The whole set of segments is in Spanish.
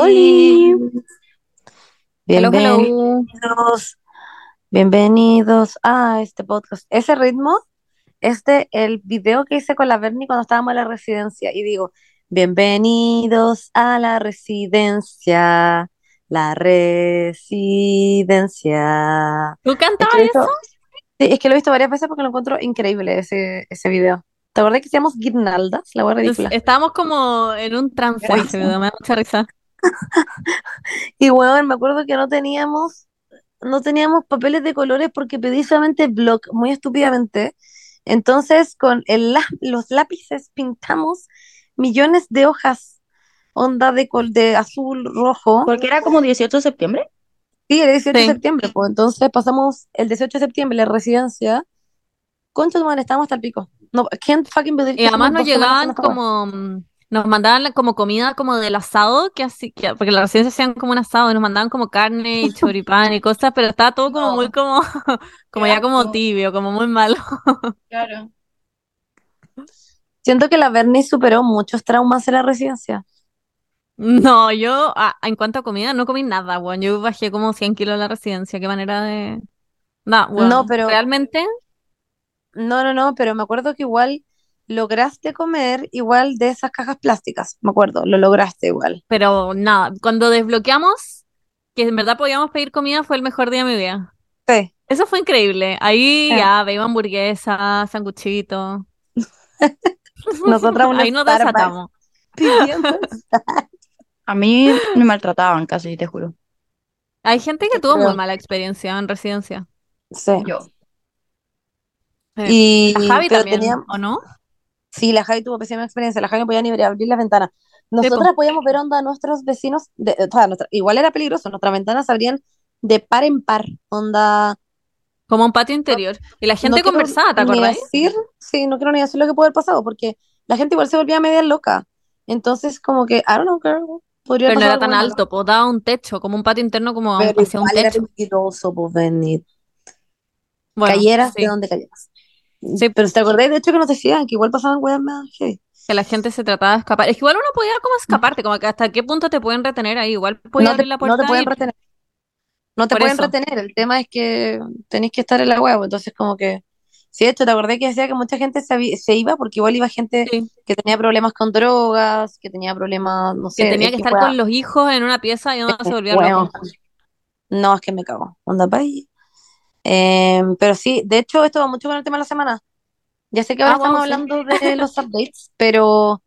Oli. Hello, hello. Bienvenidos, bienvenidos a este podcast. Ese ritmo es de el video que hice con la Bernie cuando estábamos en la residencia. Y digo, bienvenidos a la residencia, la residencia. ¿Tú Es cantabas que eso? sí, es que lo he visto varias veces porque lo encuentro increíble ese, ese video. ¿Te acuerdas que hacíamos guirnaldas? La Nos- ridícula. Estábamos como en un trance me da mucha risa. Y bueno, me acuerdo que no teníamos, no teníamos papeles de colores porque pedí solamente block, muy estúpidamente. Entonces, con el, los lápices pintamos millones de hojas, onda de, col- de azul, rojo. Porque era como 18 de septiembre. Sí, el 18 de septiembre, pues. Entonces pasamos el 18 de septiembre en la residencia. Concha estábamos hasta el pico. No, can't fucking believe Y además nos llegaban como, mm, nos mandaban como comida como del asado, que así, que, porque en la residencia hacían como un asado y nos mandaban como carne y choripán y cosas, pero estaba todo como muy como, como ya como tibio, como muy malo. Claro. Siento que la Bernie superó muchos traumas en la residencia. No, yo ah, en cuanto a comida no comí nada, weón. Yo bajé como 100 kilos en la residencia, qué manera de... No, No, pero realmente, No, no, no, pero me acuerdo que igual lograste comer igual de esas cajas plásticas, me acuerdo, lo lograste igual. pero nada, cuando desbloqueamos, que en verdad podíamos pedir comida, fue el mejor día de mi vida. Sí, Eso fue increíble. Ahí ya veíamos hamburguesas, sanguchitos. nosotras Ahí nos desatamos. A mí me maltrataban casi, te juro. Hay gente que tuvo muy mala experiencia en residencia. Sí. Yo. Sí. La Y, Javi pero también, tenía, ¿o no? Sí, la Javi tuvo pésima experiencia, la Javi no podía ni abrir las ventanas. Sí. Nosotras podíamos ver onda a nuestros vecinos, de, o sea, nuestra- igual era peligroso, nuestras ventanas se abrían de par en par, onda, Como un patio no, interior. Y la gente conversaba, ¿te ni acordáis? decir, sí, no quiero ni decir lo que puede haber pasado, porque la gente igual se volvía media loca. Entonces, como que, I don't know, girl, podría Pero no era tan alto, pues daba un techo, como un patio interno, como Pero hacia un era techo. peligroso, pues. Bueno, Cayeras de donde cayeras. Sí, Pero ¿te acordáis de hecho que nos decían que igual pasaban weas más heavy? que la gente se trataba de escapar. Es que igual uno podía como escaparte, como que hasta qué punto te pueden retener ahí. Igual podía No te, abrir la no te puerta pueden y retener. No te por pueden eso. retener. El tema es que tenéis que estar en la wea, pues, entonces como que... Sí, de hecho, te acordé que decía que mucha gente se, se iba porque igual iba gente Sí, que tenía problemas con drogas, que tenía problemas, no que sé, tenía que estar wea. con los hijos en una pieza y uno se volvía Weón. loco. No, es que me cago. Onda, bye. Em, pero sí, de hecho, esto va mucho con el tema de la semana. Ya sé que ahora Ah, estamos hablando de los updates, pero,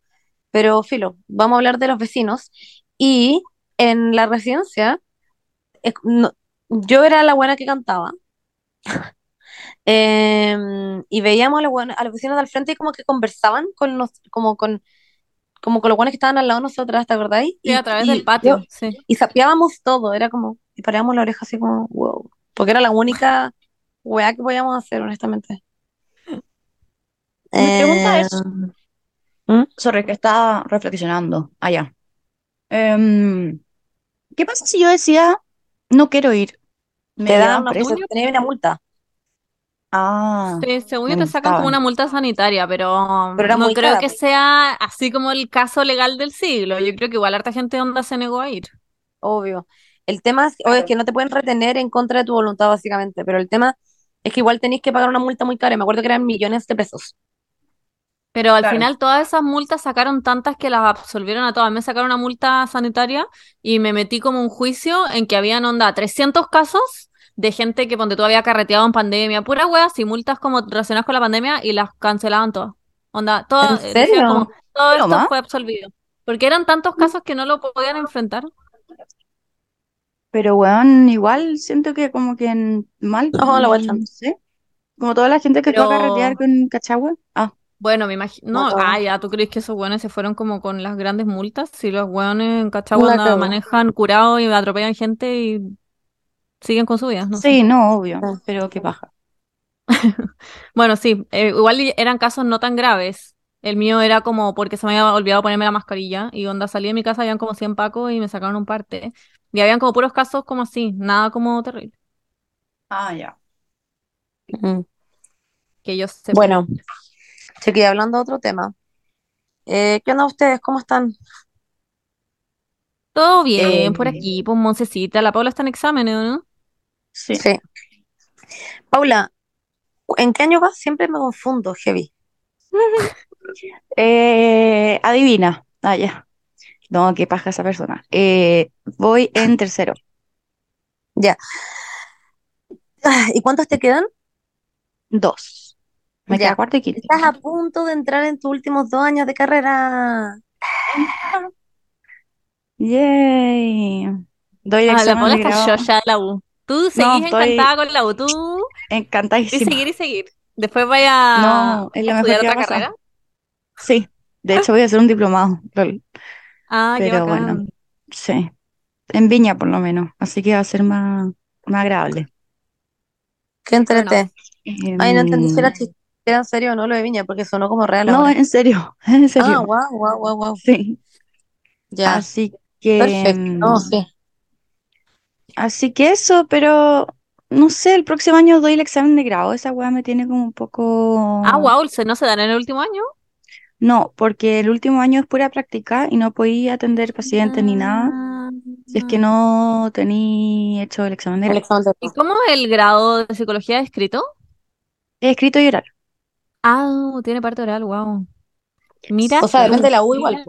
pero filo, vamos a hablar de los vecinos. Y en la residencia, es- no- yo era la buena que cantaba. em, y veíamos a a los vecinos del frente y como que conversaban con nos, como con, como con los buenos que estaban al lado de nosotras, ¿te acordáis? Sí, a Y, través del y, yo, patio, sí. y sapeábamos todo, era como, y parábamos la oreja así como, wow. Porque era la única weá que podíamos hacer, honestamente. Mi pregunta es, Em, ¿mm? sorry, que estaba reflexionando allá. Em, ¿qué pasa si yo decía, no quiero ir? ¿Me Te dan una, una multa, Ah, sí, según yo te sacan como una multa sanitaria, pero no creo cara, que pues. sea así como el caso legal del siglo. Yo creo que igual harta gente onda se negó a ir. Obvio. El tema es, que no te pueden retener en contra de tu voluntad, básicamente, pero el tema es que igual tenéis que pagar una multa muy cara. y Me acuerdo que eran millones de pesos. Pero al Claro. final todas esas multas sacaron tantas que las absolvieron a todas. Me sacaron una multa sanitaria y me metí como un juicio en que habían onda 300 casos de gente que ponte tú había carreteado en pandemia, pura wea, y multas como relacionadas con la pandemia y las cancelaban todas. Onda, ¿En todo, eh, decía como, serio? todo ¿Pero esto más? fue absolvido. Porque eran tantos casos que no lo podían enfrentar. Pero weón, igual siento que como que en mal, la no sé, como toda la gente que fue a carretear con Cachagua. Ah, bueno, me imagino, No, no, ah, ya, ¿tú crees que esos weones se fueron como con las grandes multas? Si los weones en Cachagua cagó. manejan curados y atropellan gente y siguen con su vida, no sé. sí, no, obvio, Ah. pero qué paja. Bueno, sí, eh, igual eran casos no tan graves. El mío era como porque se me había olvidado ponerme la mascarilla y onda salí de mi casa, habían como 100 pacos y me sacaron un parte. Y habían como puros casos como así, nada como terrible, Ah, ya. Mm. que yo sepa. Bueno, chiquilla, hablando de otro tema. Eh, ¿qué onda ustedes? ¿Cómo están? Todo bien por Eh, aquí, pues Moncecita. La Paula está en exámenes, ¿no? sí. Sí. Paula, ¿en qué año vas? Siempre me confundo, heavy. Eh, adivina. Ah, ya. No, qué paja esa persona. Eh, voy en tercero. Ya. Ah, ¿Y cuántos te quedan? Dos. Me queda Ya. cuarto y quinto. Estás a punto de entrar en tus últimos dos años de carrera. Yay. Doy el Ah, la grado. chocha de la U. Tú No, seguís estoy encantada con la U. Tú y encantadísima. seguir y seguir. Después vaya a No, es lo mejor estudiar a otra carrera. Sí. De hecho, voy a hacer un diplomado. Ah, qué Pero bueno, sí. En Viña, por lo menos. Así que va a ser más, más agradable. Qué Fair enough. entrete. Ay, no entendí si era chiste en serio o no lo de Viña, porque sonó como real no, ahora. en serio. En Ah, serio. wow, wow, wow, wow. Sí. Ya, Así que, perfecto. No, mm, sí. así que eso, pero no sé, el próximo año doy el examen de grado. Esa weá me tiene como un Ah, poco. wow, ¿se no se dan en el último año? No, porque el último año es pura práctica y no podía atender pacientes ni nada si es que Ah. no tenía hecho el examen de El grado. examen de ¿Y cómo es el grado de psicología escrito? He escrito y oral. Ah, tiene parte oral, wow. Mira O sea, depende de la U igual.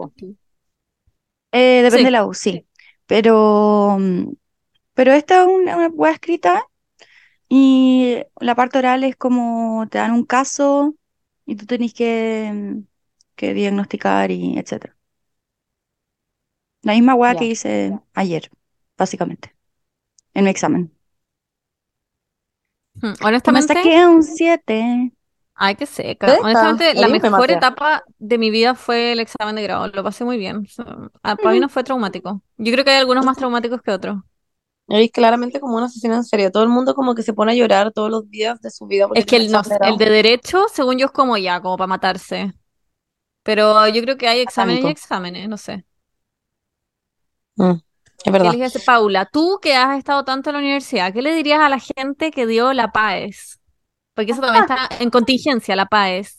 Eh, depende de la U, sí. Pero, mm, pero esta es una, una weá escrita y la parte oral es como te dan un caso y tú tenés que, mm, que diagnosticar y etcétera. La misma weá que hice ayer, básicamente, en mi examen. Hmm, Y me Honestamente, saqué un 7. ay, qué seca. Honestamente, la mejor etapa de mi vida fue el examen de grado. Lo pasé muy bien. So, ah, para mí no fue traumático. Yo creo que hay algunos más traumáticos que otros. Es claramente como una sesión en serio. Todo el mundo como que se pone a llorar todos los días de su vida Es que el, no, el de derecho, según yo, es como ya, como para matarse. Pero yo creo que hay exámenes y exámenes, no sé. Mm, es ¿Qué verdad. les dice Paula? Tú que has estado tanto en la universidad, ¿qué le dirías a la gente que dio la PAES? Porque eso también está en contingencia, la PAES.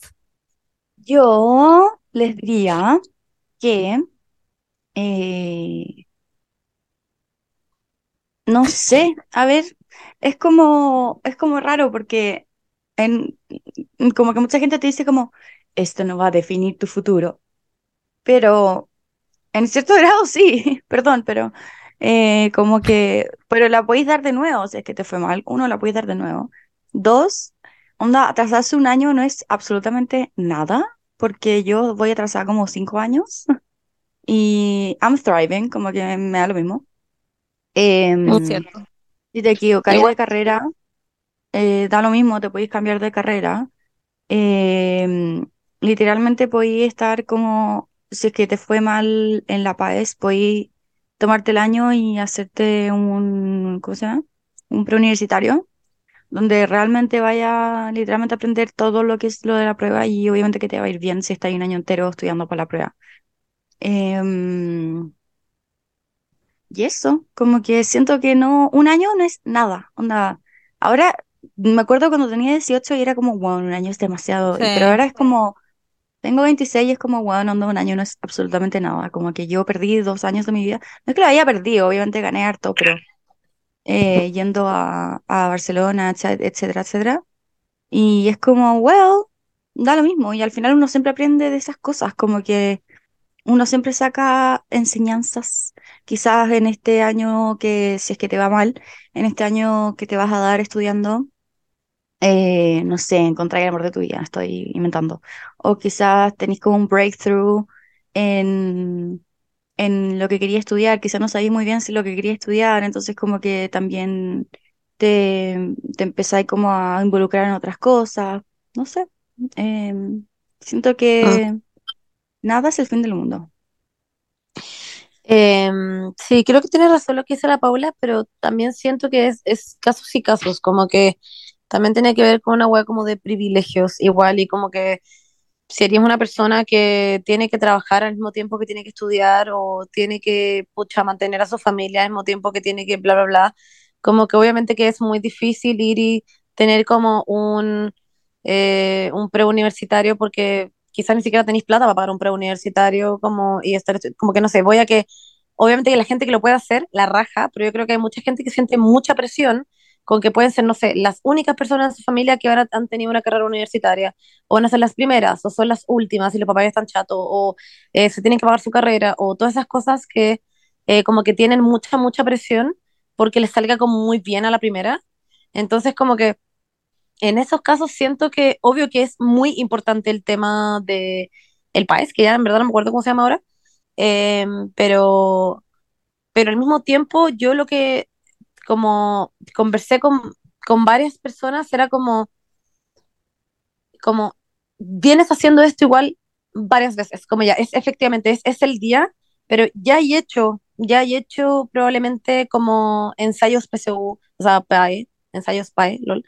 Yo les diría que, eh, no sé, a ver, es como, es como raro porque en, como que mucha gente te dice como, esto no va a definir tu futuro, pero en cierto grado sí, perdón, pero eh, como que, pero la podéis dar de nuevo, si es que te fue mal, uno, la podéis dar de nuevo. Dos, onda, atrasarse un año no es absolutamente nada, porque yo voy atrasada como cinco años y I'm thriving, como que me da lo mismo. Es Em, cierto. si te equivocáis de carrera, eh, da lo mismo, te podéis cambiar de carrera. Em, literalmente podéis estar como, si es que te fue mal en la PAES, podéis tomarte el año y hacerte un, ¿cómo se llama? Un preuniversitario, donde realmente vaya literalmente a aprender todo lo que es lo de la prueba y obviamente que te va a ir bien si estás un año entero estudiando para la prueba. Em, y eso, como que siento que no, un año no es nada, onda. Ahora, me acuerdo cuando tenía 18 y era como, wow, un año es demasiado, pero ahora es como, tengo 26 y es como, wow, onda, un año no es absolutamente nada, como que yo perdí dos años de mi vida, no es que lo haya perdido, obviamente gané harto, pero eh, yendo a, a Barcelona, etcé- etcétera, etcétera, y es como, well, da lo mismo, y al final uno siempre aprende de esas cosas, como que uno siempre saca enseñanzas, quizás en este año que, si es que te va mal, en este año que te vas a dar estudiando, eh, no sé, encontrar el amor de tu vida, estoy inventando. O quizás tenés como un breakthrough en, en lo que quería estudiar, quizás no sabías muy bien si lo que quería estudiar, entonces como que también te, te empezáis como a involucrar en otras cosas, no sé. Em, siento mm. que nada es el fin del mundo. Em, sí, creo que tiene razón lo que dice la Paula, pero también siento que es, es casos y casos, como que también tiene que ver con una hueá como de privilegios igual y como que si eres una persona que tiene que trabajar al mismo tiempo que tiene que estudiar o tiene que, pucha, mantener a su familia al mismo tiempo que tiene que bla, bla, bla, como que obviamente que es muy difícil ir y tener como un, eh, un preuniversitario porque quizás ni siquiera tenéis plata para pagar un preuniversitario como, y estar, como que no sé, voy a que obviamente que la gente que lo puede hacer, la raja, pero yo creo que hay mucha gente que siente mucha presión con que pueden ser, no sé, las únicas personas en su familia que ahora han tenido una carrera universitaria, o van a ser las primeras, o son las últimas, y los papás ya están chatos, o eh, se tienen que pagar su carrera, o todas esas cosas que eh, como que tienen mucha, mucha presión porque les salga como muy bien a la primera. Entonces, como que en esos casos siento que, obvio que es muy importante el tema de el país, que ya en verdad no me acuerdo cómo se llama ahora, em, pero, pero al mismo tiempo yo lo que como conversé con, con varias personas era como, como, vienes haciendo esto igual varias veces, como ya, es efectivamente, es, es el día, pero ya he hecho, ya he hecho probablemente como ensayos PSU, o sea, PAE, ensayos PAE, lol,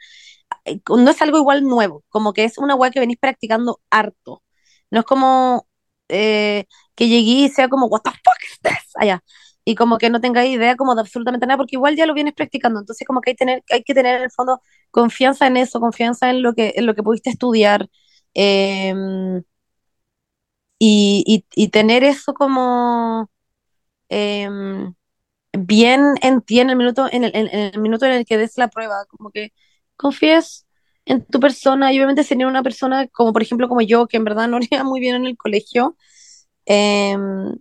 no es algo igual nuevo, como que es una weá que venís practicando harto. No es como eh, que llegué y sea como, what the fuck is this? Allá. Y como que no tengáis idea como de absolutamente nada, porque igual ya lo vienes practicando. Entonces como que hay, tener, hay que tener en el fondo confianza en eso, confianza en lo que, en lo que pudiste estudiar. em, y, y, y tener eso como em, bien en ti en el minuto, en el, en- el minuto en el que des la prueba, como que confíes en tu persona y obviamente sería una persona como por ejemplo como yo, que en verdad no iba muy bien en el colegio, em,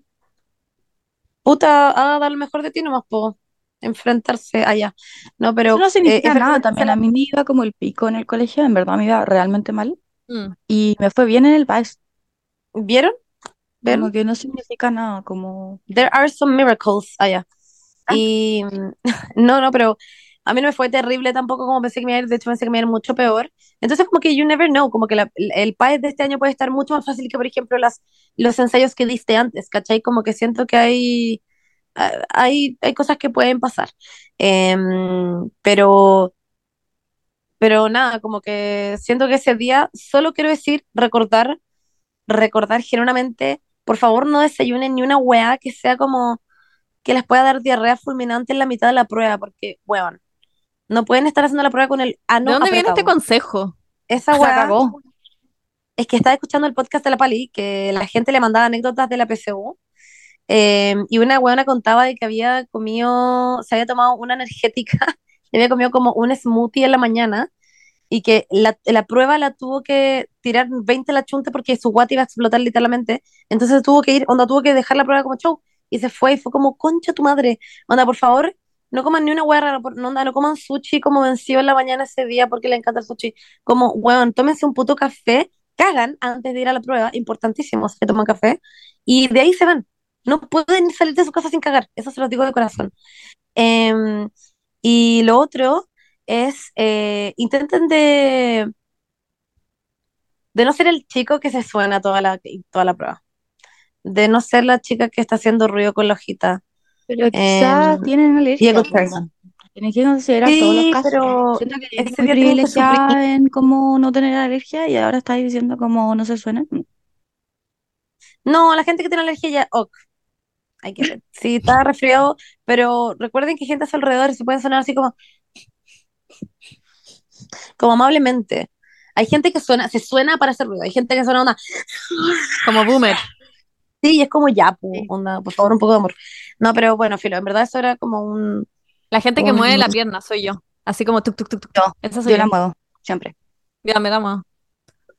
puta, a dar lo mejor de ti nomás, po, enfrentarse allá, no, Eso pero no eh, significa nada también. A mí me iba como el pico en el colegio, en verdad me iba realmente mal. Mm. Y me fue bien en el país. ¿vieron? Como ¿Ven? que no significa nada, como... There are some miracles allá. Ah, Y no, no, pero a mí no me fue terrible tampoco como pensé que me iba a ir, de hecho pensé que me iba a ir mucho peor. Entonces como que you never know, como que la- el PAES de este año puede estar mucho más fácil que por ejemplo las, los ensayos que diste antes, ¿cachai? Como que siento que hay, hay, hay cosas que pueden pasar. Em, pero, pero nada, como que siento que ese día solo quiero decir, recordar, recordar genuinamente, por favor no desayunen ni una weá que sea como que les pueda dar diarrea fulminante en la mitad de la prueba, porque, weón, no pueden estar haciendo la prueba con el ¿De ano dónde viene este consejo? Esa weá es que estaba escuchando el podcast de la Pali, que la gente le mandaba anécdotas de la PSU, eh, y una weona contaba de que había comido, se había tomado una energética, y había comido como un smoothie en la mañana, y que la, la prueba la tuvo que tirar 20 la chunta porque su guata iba a explotar literalmente, entonces tuvo que ir, onda, tuvo que dejar la prueba como show, y se fue, y fue como, concha tu madre, onda, por favor, no coman ni una hueá rara, no, no coman sushi como venció en la mañana ese día porque le encanta el sushi, como, weón, tómense un puto café, cagan antes de ir a la prueba, importantísimo si toman café, y de ahí se van, no pueden salir de su casa sin cagar, eso se los digo de corazón. Em, y lo otro es, eh, intenten de, de no ser el chico que se suena toda la, toda la prueba, de no ser la chica que está haciendo ruido con la hojita. Pero Em, quizás tienen y alergia. Tienes que considerar todos los casos. pero Siento que ese muy tienen que privilegiada en cómo no tener alergia y ahora estás diciendo cómo no se suena. No, la gente que tiene alergia ya, ok, I get it. Sí, está resfriado, pero recuerden que hay gente a su alrededor se pueden sonar así como, como amablemente. Hay gente que suena, se suena para hacer ruido, hay gente que suena onda, Como boomer. sí, y es como ya, onda, por favor, un poco de amor. No, pero bueno, filo, en verdad eso era como un, La gente que mueve la pierna soy yo. Así como tuk, tuk, tuk, tuk. Yo, Esa soy yo yo. la muevo, siempre. Ya, me da más.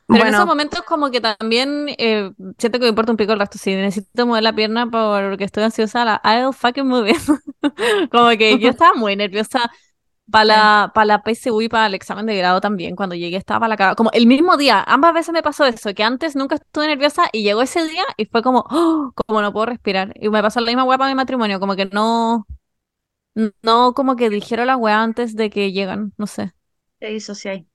Pero en esos momentos como que también eh, siento que me importa un pico el resto. Si necesito mover la pierna porque estoy ansiosa, la I'll fucking move it. Como que yo estaba muy nerviosa para la, para la PSU y para el examen de grado también. Cuando llegué estaba la cara. Como el mismo día, ambas veces me pasó eso, que antes nunca estuve nerviosa y llegó ese día y fue como, "Oh", como no puedo respirar. Y me pasó la misma weá para mi matrimonio, como que no, no como que dijeron la weá antes de que llegan, no sé. Te disocié.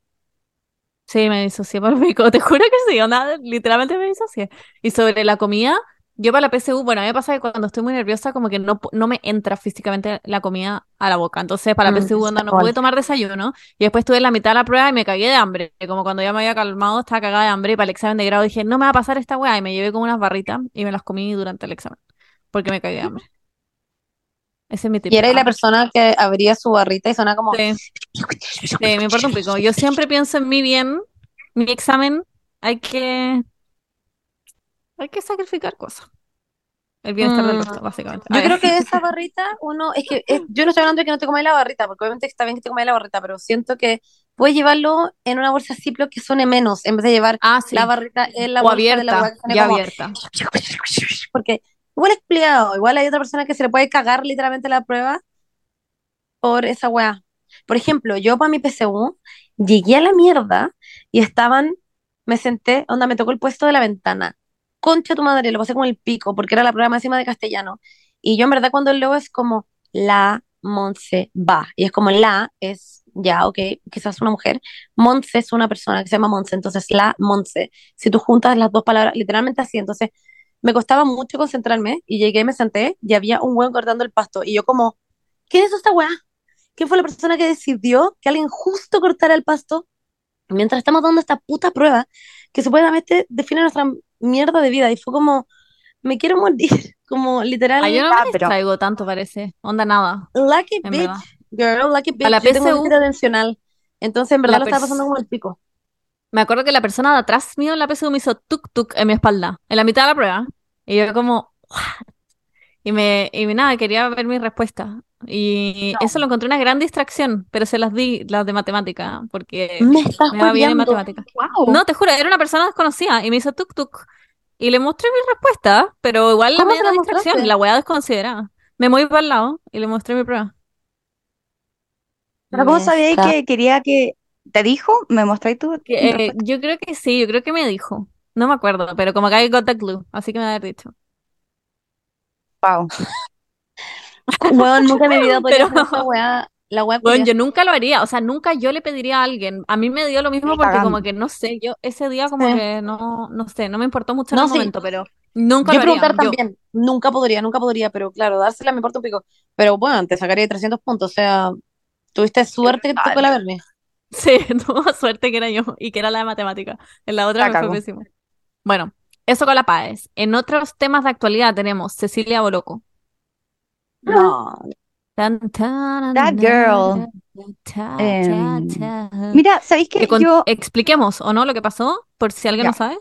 Sí, me disocié por pico, te juro que sí, onda, literalmente me disocié. Y sobre la comida, yo para la PSU, bueno, a mí me pasa que cuando estoy muy nerviosa como que no, no me entra físicamente la comida a la boca. Entonces para la mm, PSU, onda, no pude tomar desayuno y después estuve en la mitad de la prueba y me cagué de hambre. Como cuando ya me había calmado, estaba cagada de hambre y para el examen de grado dije, no me va a pasar esta weá y me llevé como unas barritas y me las comí durante el examen porque me cagué de hambre. Ese es mi tip. Y era la Ah, persona que abría su barrita y suena como, sí, sí, me importa un pico. Yo siempre pienso en mi bien, mi examen, hay que, hay que sacrificar cosas. el bienestar del Mm. resto, básicamente. Yo creo que esa barrita, uno, es que es- yo no estoy hablando de que no te comáis la barrita, porque obviamente está bien que te comáis la barrita, pero siento que puedes llevarlo en una bolsa Ziploc que suene menos, en vez de llevar Ah, sí. la barrita en la o bolsa de la abierta, hueá que suene ya como- abierta. Porque igual es peleado, igual hay otra persona que se le puede cagar literalmente la prueba por esa weá. Por ejemplo, yo para mi PSU llegué a la mierda y estaban, me senté, onda, me tocó el puesto de la ventana. Concha tu madre, lo pasé como el pico, porque era la prueba máxima de castellano. Y yo en verdad cuando leo es como la Monse va. Y es como la es, ya, ok, quizás una mujer. Monse es una persona que se llama Monse, entonces la Monse. Si tú juntas las dos palabras, literalmente así, entonces me costaba mucho concentrarme y llegué, me senté y había un weón cortando el pasto. Y yo como, ¿quién es esta weá? ¿Quién fue la persona que decidió que alguien justo cortara el pasto mientras estamos dando esta puta prueba que supuestamente define nuestra mierda de vida? Y fue como, me quiero morir, como literal, Ay, yo no Ah, me pero- distraigo tanto, parece. Onda nada, lucky en bitch, verdad. girl, lucky bitch. A la Yo tengo atencional. Entonces, en verdad lo estaba pasando como el pico. Me acuerdo que la persona de atrás mío en la PSU me hizo tuk tuk en mi espalda, en la mitad de la prueba. Y yo como. Y me, y nada, quería ver mi respuesta. Y eso lo encontré una gran distracción, pero se las di, las de matemática, porque Me estás me va bien en matemática. Wow. No, te juro, era una persona desconocida y me hizo tuk tuk. Y le mostré mi respuesta, pero igual la ¿Cómo se media la distracción, mostraste? la weá desconsiderada. Me moví para el lado y le mostré mi prueba. Pero ¿cómo Me está- que quería que te dijo? ¿Me mostráis tú? Eh, yo creo que sí, yo creo que me dijo. No me acuerdo, pero como que I got the clue, así que me había dicho. Wow. Weón, nunca en mi vida podría Pero- hacer esa weá. La weá Bueno, yo nunca lo haría, o sea, nunca yo le pediría a alguien. A mí me dio lo mismo porque como que no sé, yo ese día como Sí. que no, no sé, no me importó mucho en No, el sí. momento, pero nunca Yo lo haría. preguntar Yo- también, nunca podría, nunca podría, pero claro, dársela me importa un pico. Pero bueno, te sacaría 300 puntos, o sea, tuviste suerte que te tocó la verme. Sí, tuvo suerte que era yo y que era la de matemática. En la otra La me fue pésimo. Bueno, eso con la PAES. En otros temas de actualidad tenemos Cecilia Boloco. No, Tan, tan, That girl. ta, ta, ta. Mira, ¿sabéis que Que yo expliquemos o no lo que pasó, por si alguien no sabe.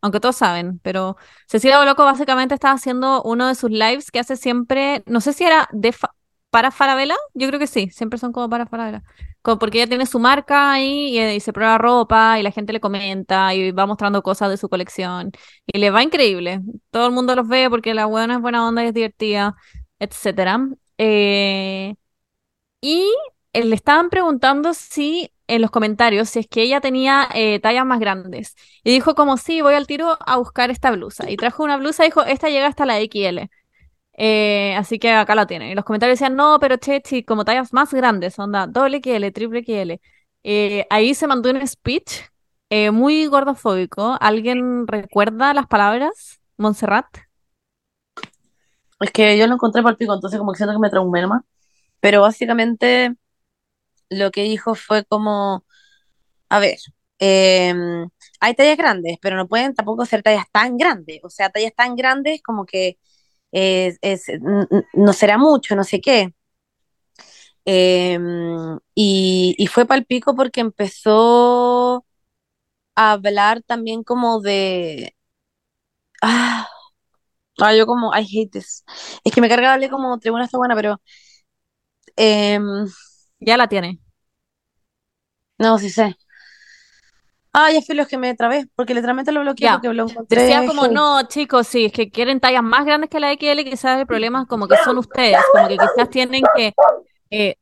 Aunque todos saben, pero Cecilia Boloco básicamente estaba haciendo uno de sus lives que hace siempre, no sé si era de fa- para Farabella, yo creo que sí, siempre son como para Farabella. Como porque ella tiene su marca ahí y, y se prueba ropa y la gente le comenta y va mostrando cosas de su colección y le va increíble. Todo el mundo los ve porque la buena es buena onda y es divertida, etcétera. Eh, y eh, le estaban preguntando si en los comentarios si es que ella tenía eh, tallas más grandes. Y dijo como sí, voy al tiro a buscar esta blusa. Y trajo una blusa y dijo, esta llega hasta la XL. Eh, así que acá la tienen. Y los comentarios decían, no, pero Chechi, como tallas más grandes, onda, doble XL, triple XL. Eh, ahí se mandó un speech eh, muy gordofóbico. ¿Alguien recuerda las palabras? Montserrat. es que yo lo encontré por pico, entonces como que siento que me traumé nomás. Pero básicamente lo que dijo fue como, a ver, eh, hay tallas grandes, pero no pueden tampoco ser tallas tan grandes. O sea, tallas tan grandes como que es, es- no será mucho, no sé qué. Eh, y, y fue el pico porque empezó a hablar también como de... Ah, ah, yo como, I hate this. Es que me carga darle como tribuna está buena, pero... em, Ya la tiene. no, sí sé. Ah, ya fui los que me trabé, porque literalmente lo bloqueé Ya. porque lo encontré Decía como, no, chicos, sí, es que quieren tallas más grandes que la XL, quizás el problema es como que son ustedes, como que quizás tienen que, eh,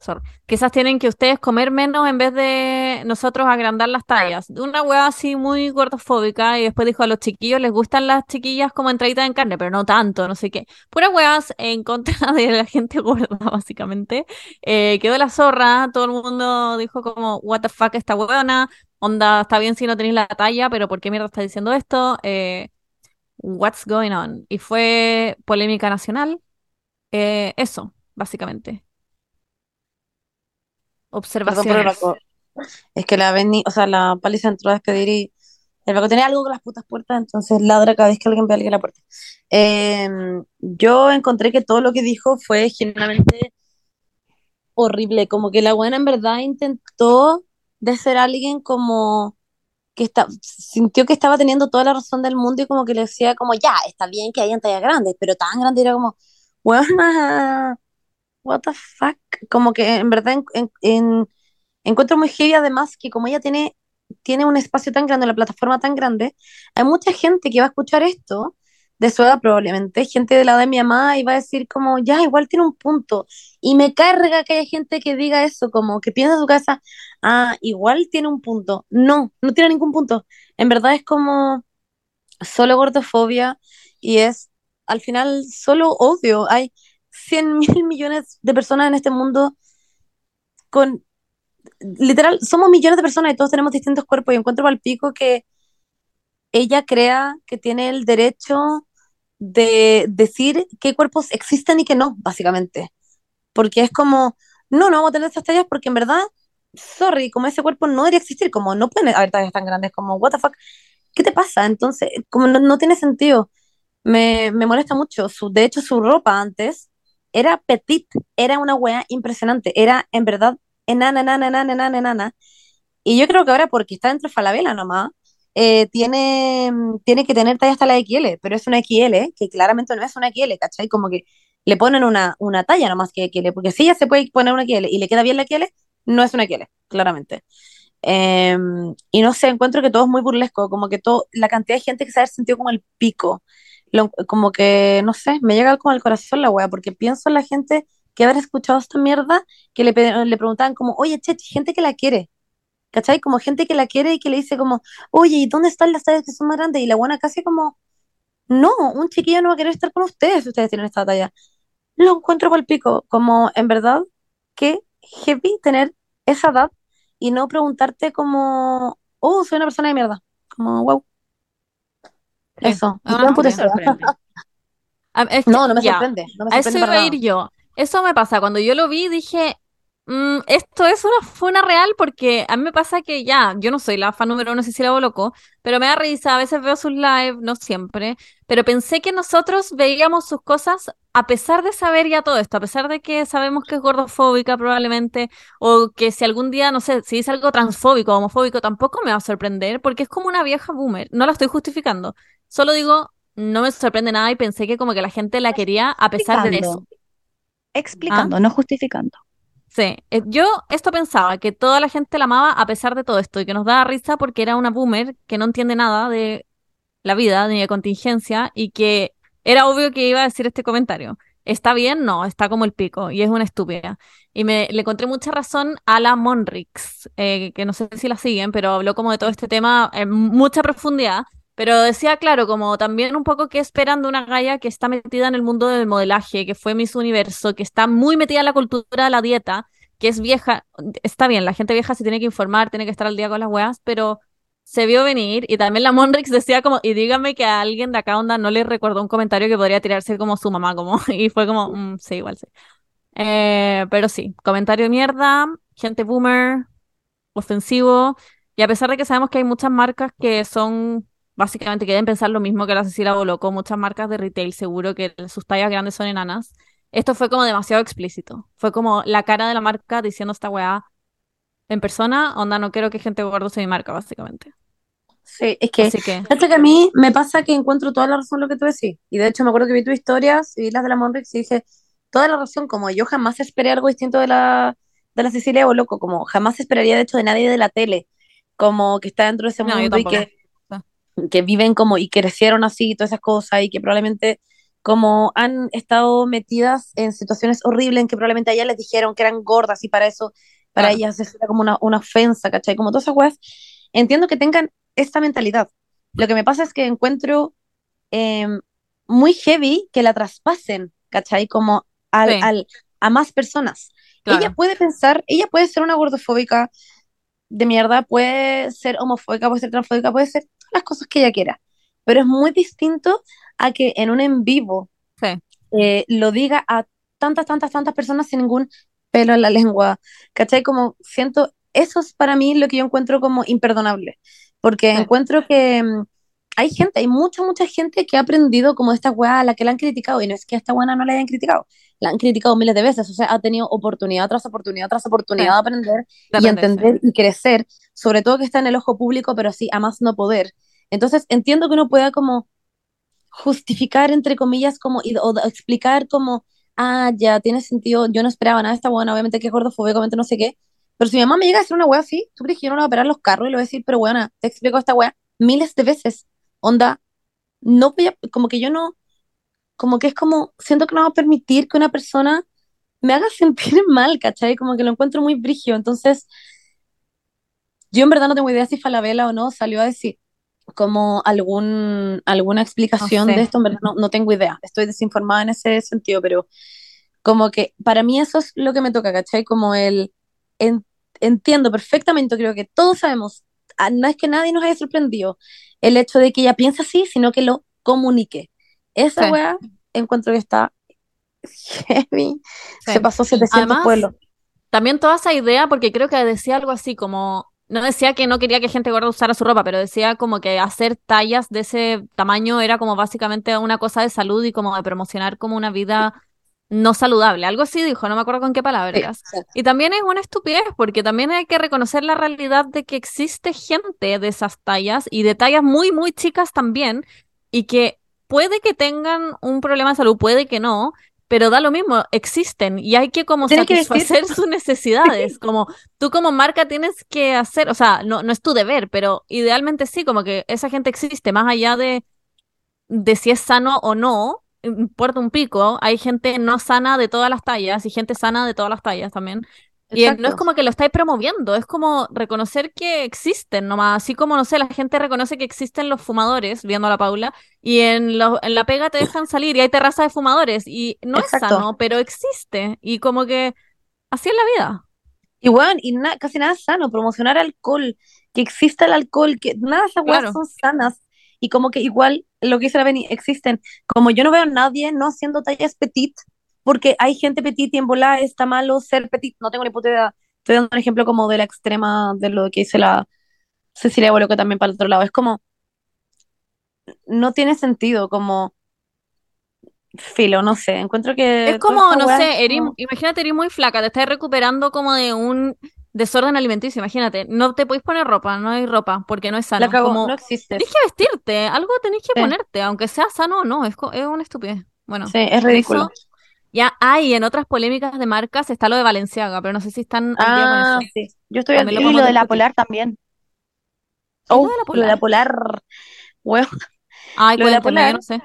sorry, quizás tienen que ustedes comer menos en vez de nosotros agrandar las tallas. Una weá así muy gordofóbica y después dijo a los chiquillos les gustan las chiquillas como entraditas en carne, pero no tanto, no sé qué. Puras weas en contra de la gente gorda, básicamente. Eh, quedó la zorra, todo el mundo dijo como, what the fuck esta weona. Onda, está bien si no tenéis la talla, pero ¿por qué mierda está diciendo esto? Eh, what's going on? Y fue polémica nacional. Eh, eso, básicamente. Perdón Observaciones. Paco. Es que la Benny, o sea, la Pali se entró a despedir y el Paco tenía algo con las putas puertas, entonces ladra cada vez que alguien ve a alguien en la puerta. Em, yo encontré que todo lo que dijo fue genuinamente horrible, como que la buena en verdad intentó de ser alguien como que está, sintió que estaba teniendo toda la razón del mundo y como que le decía como, ya, está bien que hayan tallas grandes, pero tan grande era como, weona, what the fuck, como que en verdad en, en- en- encuentro muy heavy además que como ella tiene, tiene un espacio tan grande, una plataforma tan grande, hay mucha gente que va a escuchar esto de su edad probablemente, gente de la edad de mi mamá y va a decir como, ya, igual tiene un punto. Y me carga que haya gente que diga eso, como que piensa en su casa, ah, igual tiene un punto. No, no tiene ningún punto. En verdad es como solo gordofobia y es al final solo odio. Hay 100 mil millones de personas en este mundo con, literal, somos millones de personas y todos tenemos distintos cuerpos y encuentro al pico que ella crea que tiene el derecho de decir qué cuerpos existen y qué no, básicamente. Porque es como, no, no vamos a tener esas tallas porque en verdad, sorry, como ese cuerpo no debería existir, como no pueden haber tallas tan grandes, como, what the fuck, ¿qué te pasa? Entonces, como no, no tiene sentido, me, me molesta mucho. Su, de hecho, su ropa antes era petit, era una wea impresionante, era en verdad enana, enana, enana, enana, enana. Y yo creo que ahora, porque está dentro de Falabella nomás, eh, tiene, tiene que tener talla hasta la XL, pero es una XL, que claramente no es una XL, ¿cachai? Como que le ponen una, una talla nomás que XL, porque si ella se puede poner una XL y le queda bien la XL, no es una XL, claramente. Eh, y no sé, encuentro que todo es muy burlesco, como que todo, la cantidad de gente que se ha sentido como el pico, lo- como que, no sé, me llega como al corazón la wea, porque pienso en la gente que habrá escuchado esta mierda, que le, le preguntaban como, oye, che, gente que la quiere, ¿cachai? Como gente que la quiere y que le dice como, oye, ¿y dónde están las tallas que son más grandes? Y la buena casi como, no, un chiquillo no va a querer estar con ustedes si ustedes tienen esta talla. Lo encuentro por el pico, como en verdad, que heavy tener esa edad y no preguntarte como, oh, soy una persona de mierda. Como, wow, eso. es Y una todo por Me sorprende. Ah, es que, No, no me sorprende, no me a eso sorprende iba a ir yo. Eso me pasa. Cuando yo lo vi, dije, "Mm, esto es una funa real porque a mí me pasa que ya, yo no soy la fan número uno Cecilia Boloco, pero me da risa, a veces veo sus live, no siempre, pero pensé que nosotros veíamos sus cosas a pesar de saber ya todo esto, a pesar de que sabemos que es gordofóbica probablemente, o que si algún día, no sé, si dice algo transfóbico o homofóbico, tampoco me va a sorprender porque es como una vieja boomer, no la estoy justificando, solo digo, no me sorprende nada y pensé que como que la gente la quería a pesar de eso. Explicando, explicando, no justificando. Sí, eh, yo esto pensaba, que toda la gente la amaba a pesar de todo esto y que nos daba risa porque era una boomer que no entiende nada de la vida ni de contingencia y que era obvio que iba a decir este comentario. ¿Está bien? No, está como el pico y es una estúpida. Y me le encontré mucha razón a la Monrix, eh, que no sé si la siguen, pero habló como de todo este tema en mucha profundidad. Pero decía, claro, como también un poco que esperan de una galla que está metida en el mundo del modelaje, que fue Miss Universo, que está muy metida en la cultura de la dieta, que es vieja. Está bien, la gente vieja se tiene que informar, tiene que estar al día con las weas, pero se vio venir. Y también la Monrix decía como, y dígame que a alguien de acá onda no le recordó un comentario que podría tirarse como su mamá, como, y fue como, "Mm, sí, igual sí. Eh, pero sí, comentario mierda, gente boomer, ofensivo. Y a pesar de que sabemos que hay muchas marcas que son básicamente que deben pensar lo mismo que la Cecilia Boloco, muchas marcas de retail seguro que sus tallas grandes son enanas. Esto fue como demasiado explícito. Fue como la cara de la marca diciendo esta weá en persona, onda, no quiero que gente gordo sea mi marca, básicamente. Sí, es que, Así que, fíjate que a mí me pasa que encuentro toda la razón lo que tú decís. Y de hecho me acuerdo que vi tus historias y vi las de la Monrix y dije, toda la razón, como yo jamás esperé algo distinto de la, de la Cecilia Boloco, como jamás esperaría de hecho de nadie de la tele, como que está dentro de ese no, mundo y que que viven como y crecieron así, todas esas cosas, y que probablemente como han estado metidas en situaciones horribles en que probablemente a ellas les dijeron que eran gordas y para eso, para Claro. ellas eso era como una, una ofensa, ¿cachai? Como todas esas weas, entiendo que tengan esta mentalidad. Lo que me pasa es que encuentro eh, muy heavy que la traspasen, ¿cachai? Como al, Sí. al, a más personas. Claro. Ella puede pensar, ella puede ser una gordofóbica de mierda, puede ser homofóbica, puede ser transfóbica, puede ser las cosas que ella quiera, pero es muy distinto a que en un en vivo Sí. eh, lo diga a tantas, tantas, tantas personas sin ningún pelo en la lengua, ¿cachai? Como siento, eso es para mí lo que yo encuentro como imperdonable, porque Sí. encuentro que mm, hay gente, hay mucha, mucha gente que ha aprendido como esta weá a la que la han criticado, y no es que a esta weá no la hayan criticado, la han criticado miles de veces, o sea, ha tenido oportunidad tras oportunidad tras oportunidad Sí. de aprender De y entender y crecer sobre todo que está en el ojo público, pero sí, a más no poder. Entonces, entiendo que uno pueda como justificar, entre comillas, como, y- o explicar como, ah, ya, tiene sentido, yo no esperaba nada de esta buena, obviamente que es gordofóbicamente no sé qué, pero si mi mamá me llega a decir una wea así, tú crees que yo no le voy a operar los carros y le voy a decir, pero buena, te explico esta wea miles de veces, onda, no voy a- como que yo no, como que es como, siento que no va a permitir que una persona me haga sentir mal, ¿cachai? Como que lo encuentro muy brigio, entonces, yo en verdad no tengo idea si Falabella o no salió a decir como algún, alguna explicación No sé. de esto, en verdad no, no tengo idea, estoy desinformada en ese sentido, pero como que para mí eso es lo que me toca, ¿cachai? Como el, en- entiendo perfectamente, creo que todos sabemos, no es que nadie nos haya sorprendido el hecho de que ella piensa así, sino que lo comunique. Esa Sí. weá encuentro que está heavy, Sí. se pasó 700 Además, pueblos. También toda esa idea, porque creo que decía algo así como, no decía que no quería que gente gorda usara su ropa, pero decía como que hacer tallas de ese tamaño era como básicamente una cosa de salud y como de promocionar como una vida no saludable. Algo así dijo, no me acuerdo con qué palabras. sí. Y también es una estupidez, porque también hay que reconocer la realidad de que existe gente de esas tallas y de tallas muy, muy chicas también, y que puede que tengan un problema de salud, puede que no, pero da lo mismo, existen y hay que como que satisfacer sus necesidades, como tú como marca tienes que hacer, o sea, no, no es tu deber, pero idealmente sí, como que esa gente existe, más allá de, de si es sano o no, importa un pico, hay gente no sana de todas las tallas y gente sana de todas las tallas también. Y no es como que lo estáis promoviendo, es como reconocer que existen nomás, así como, no sé, la gente reconoce que existen los fumadores, viendo a la Paula, y en, lo- en la pega te dejan salir y hay terraza de fumadores, y no es sano, pero existe, y como que así es la vida. Y bueno, y na- casi nada es sano, promocionar alcohol, que exista el alcohol, que nada de esas Claro. son sanas. Y como que igual, lo que dice la Beni, existen. Como yo no veo a nadie no haciendo tallas petit, porque hay gente petit y en bola está malo ser petit, no tengo ni puta idea. Estoy dando un ejemplo como de la extrema, de lo que dice la Cecilia Boloco también para el otro lado. Es como, no tiene sentido, como filo, no sé. Encuentro que Es como, no sé, es eres- como- imagínate, eres muy flaca, te estás recuperando como de un desorden alimenticio, imagínate, no te podéis poner ropa, no hay ropa, porque no es sano, cagó, como no existe. tenés que vestirte, algo tenés que Sí. ponerte, aunque sea sano o no, es, es una estupidez. Bueno, Sí, es ridículo. eso ya hay en otras polémicas de marcas, está lo de Valenciaga, pero no sé si están al día con Ah, eso. sí, yo estoy al lo Y lo de la. Polar también. ¿Qué es Oh, lo de la lo de la polar? weón, Ay, lo de la polar, no sé.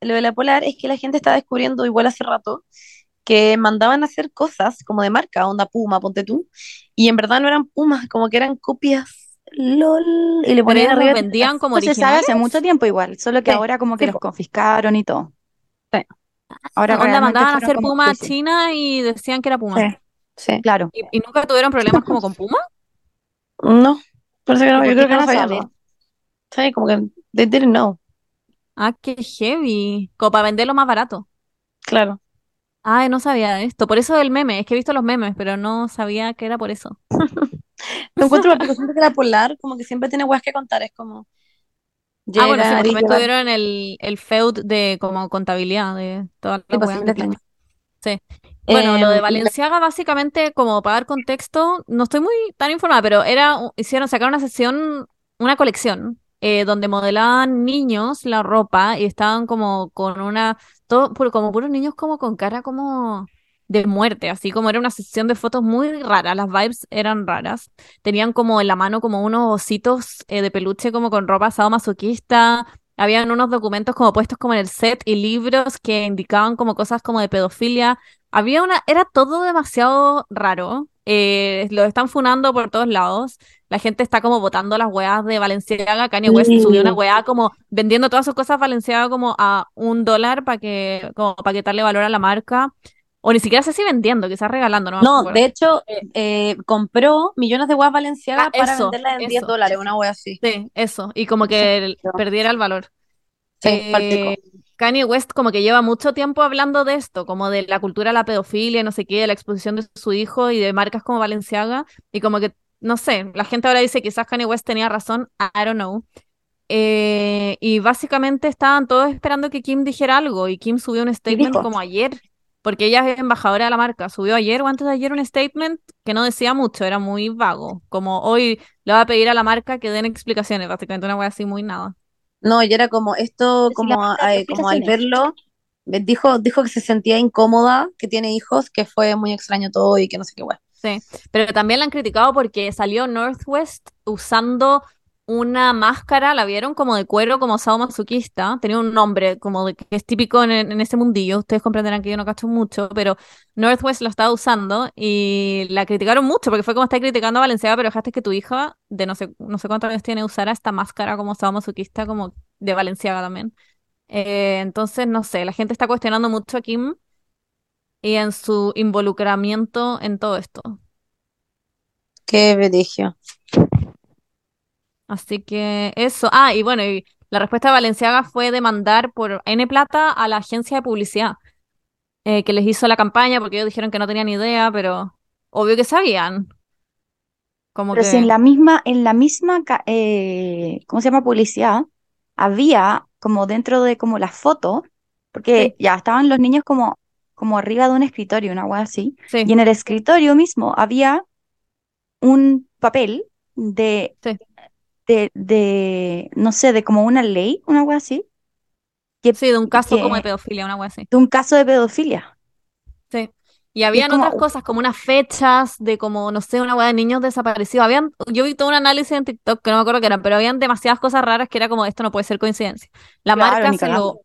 lo de la polar es que la gente está descubriendo igual hace rato que mandaban a hacer cosas como de marca, onda Puma, ponte tú, y en verdad no eran Pumas, como que eran copias, lol, y le ponían arriba vendían como Esto se sabe originales. hace mucho tiempo igual, solo que Sí, ahora como que sí, los confiscaron y todo. Sí, Ahora Onda mandaban a hacer Puma a. China y decían que era Puma. sí, sí. Claro. ¿Y, y nunca tuvieron problemas como con Puma? No, parece que ¿Y no, yo creo que no sabían. Sí, como que they didn't know, Ah, qué heavy. Como para venderlo más barato. claro. Ay, no sabía de esto. Por eso el meme. Es que he visto los memes, pero no sabía que era por eso. Me encuentro la siento que la polar como que siempre tiene weas que contar, es como Ah, bueno, sí, llevar, tuvieron el, el feud de como contabilidad de todas sí, las pues weas años. Sí. Bueno, lo de Em, Valenciaga, básicamente, como para dar contexto, no estoy muy tan informada, pero era, hicieron, sacaron una sesión, una colección, eh, donde modelaban niños la ropa y estaban como con una, todo, como puros niños como con cara como de muerte, así como era una sesión de fotos muy rara, las vibes eran raras. Tenían como en la mano como unos ositos eh, de peluche como con ropa sadomasoquista. Habían unos documentos como puestos como en el set y libros que indicaban como cosas como de pedofilia. Había una, era todo demasiado raro. Eh, lo están funando por todos lados. La gente está como botando las weas de Valenciaga. Kanye West subió una wea como vendiendo todas sus cosas Valenciaga como a un dólar para que, como para quitarle valor a la marca. O ni siquiera sé si vendiendo, quizás regalando, no No, de hecho, Eh, eh, compró millones de ah, Valenciaga para eso, venderlas en 10 eso. dólares, una wea así. Sí, eso. Y como que perdiera el valor. sí. Eh, Kanye West como que lleva mucho tiempo hablando de esto, como de la cultura de la pedofilia, no sé qué, de la exposición de su hijo y de marcas como Balenciaga, y como que, no sé, la gente ahora dice quizás Kanye West tenía razón, I don't know. Eh, y básicamente estaban todos esperando que Kim dijera algo, y Kim subió un statement como ayer, porque ella es embajadora de la marca. Subió ayer o antes de ayer un statement que no decía mucho, era muy vago. Como hoy le va a pedir a la marca que den explicaciones, básicamente una wea así muy nada. No, y era como esto, como, a- eh, como al verlo, dijo, dijo que se sentía incómoda, que tiene hijos, que fue muy extraño todo y que no sé qué wea. Sí, pero también la han criticado porque salió Northwest usando una máscara, la vieron como de cuero, como sadomasoquista, tenía un nombre como de, que es típico en, en ese mundillo, ustedes comprenderán que yo no cacho mucho, pero Northwest lo estaba usando y la criticaron mucho porque fue como estar criticando a Valenciaga, pero dejaste que tu hija de no sé, no sé cuántos años tiene usara esta máscara como sadomasoquista, como de Valenciaga también. Eh, entonces, no sé, la gente está cuestionando mucho a Kim y en su involucramiento en todo esto. Qué bedigio. Así que eso. Ah, y bueno, y la respuesta de Valenciaga fue demandar por N plata a la agencia de publicidad eh, que les hizo la campaña porque ellos dijeron que no tenían idea, pero obvio que sabían. Como Pero que si en la misma, en la misma, eh, ¿cómo se llama? Publicidad, había como dentro de como las fotos, porque Sí. ya estaban los niños como, como arriba de un escritorio, una wea así, sí, y en el escritorio mismo había un papel de, Sí. de, de, no sé, de como una ley, una wea así, que, sí, de un caso como de pedofilia, una wea así. de un caso de pedofilia. Sí. Y habían como- otras cosas, como unas fechas de como, no sé, una wea de niños desaparecidos. Habían, yo vi todo un análisis en TikTok que no me acuerdo qué eran, pero habían demasiadas cosas raras que era como, esto no puede ser coincidencia. La Claro, marca se lo,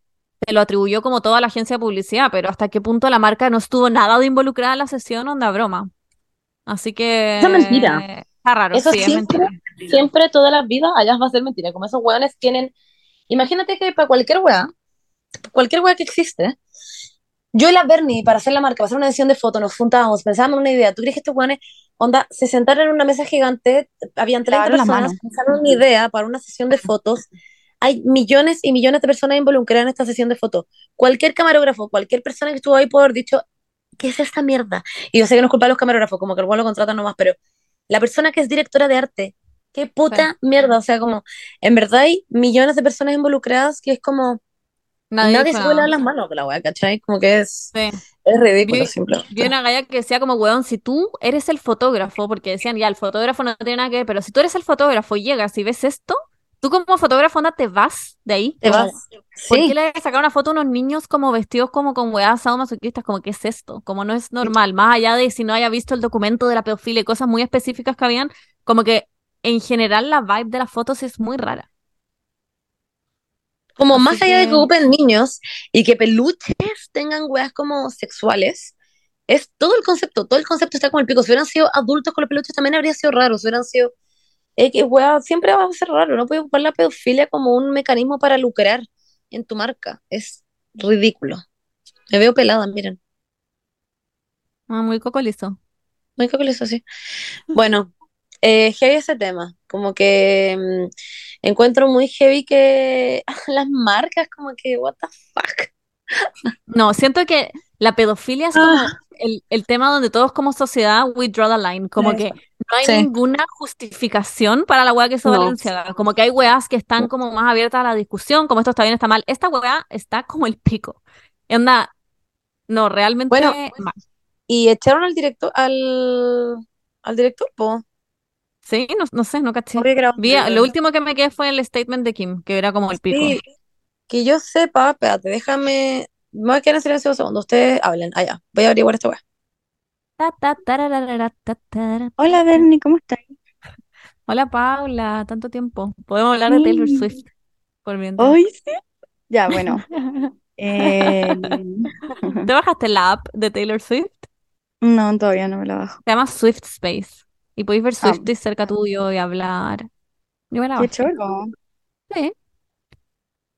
se lo atribuyó como toda la agencia de publicidad, pero hasta qué punto la marca no estuvo nada de involucrada en la sesión, onda broma. Así que... Eso es mentira. Está raro, Eso sí, es siempre, mentira. siempre, todas las vidas, allá va a ser mentira. Como esos hueones tienen. Imagínate que para cualquier hueá, cualquier hueá que existe, yo y la Bernie, para hacer la marca, para hacer una edición de fotos, nos juntábamos, pensábamos en una idea. ¿Tú crees que estos hueones, onda, se sentaron en una mesa gigante, habían 30 Claro, personas, pensaron una idea para una sesión de fotos? Hay millones y millones de personas involucradas en esta sesión de fotos. Cualquier camarógrafo, cualquier persona que estuvo ahí puede haber dicho, ¿qué es esta mierda? Y yo sé que no es culpa de los camarógrafos, como que el lo contratan nomás, pero la persona que es directora de arte, qué puta mierda, o sea, como, en verdad hay millones de personas involucradas que es como, Nadie, nadie se puede lavar las manos con la weá, ¿cachai? Como que es, Sí. es ridículo, simplemente. Vi una galla que decía como, weón, si tú eres el fotógrafo, porque decían, ya, el fotógrafo no tiene nada que ver, pero si tú eres el fotógrafo y llegas y ves esto, tú como fotógrafo, onda, te vas de ahí. Te vas. ¿Por Sí, qué le sacar una foto a unos niños como vestidos como con weas sadomasoquistas? Como, ¿qué es esto? Como no es normal. Más allá de si no haya visto el documento de la pedofilia y cosas muy específicas que habían, como que en general la vibe de las fotos es muy rara. como Así más allá de que que- ocupen niños y que peluches tengan weas como sexuales, es todo el concepto, todo el concepto está como el pico. Si hubieran sido adultos con los peluches también habría sido raro, si hubieran sido X, wea, siempre va a ser raro, no puedes ocupar la pedofilia como un mecanismo para lucrar en tu marca, es ridículo. Me veo pelada, miren. Ah, muy cocolizo. Muy que les así. Bueno, eh, heavy ese tema. Como que mm, encuentro muy heavy que las marcas, como que, what the fuck. No, siento que la pedofilia es como Ah. el, el tema donde todos como sociedad we draw the line, como Sí. que no hay Sí. ninguna justificación para la weá que hizo No. Como que hay weas que están como más abiertas a la discusión, como esto está bien, está mal, esta weá está como el pico. Y onda, no, realmente Bueno, mal. Y echaron al director, al, al director, po. Sí, no, no sé, no caché. Vi, lo último que me quedé fue el statement de Kim, que era como el pico. Sí, que yo sepa, espérate, déjame, me voy a quedar en silencio un segundo, ustedes hablen, allá, voy a averiguar esta weá. Hola, Bernie, ¿cómo estás? Hola Paula, tanto tiempo. Podemos hablar de Taylor. Swift por mientras. Hoy sí. Ya, bueno. eh, ¿Te bajaste la app de Taylor Swift? no, todavía no me la bajo. Se llama Swift Space. Y podéis ver Ah. Swifties cerca tuyo y hablar. Yo me la Qué choro. Sí.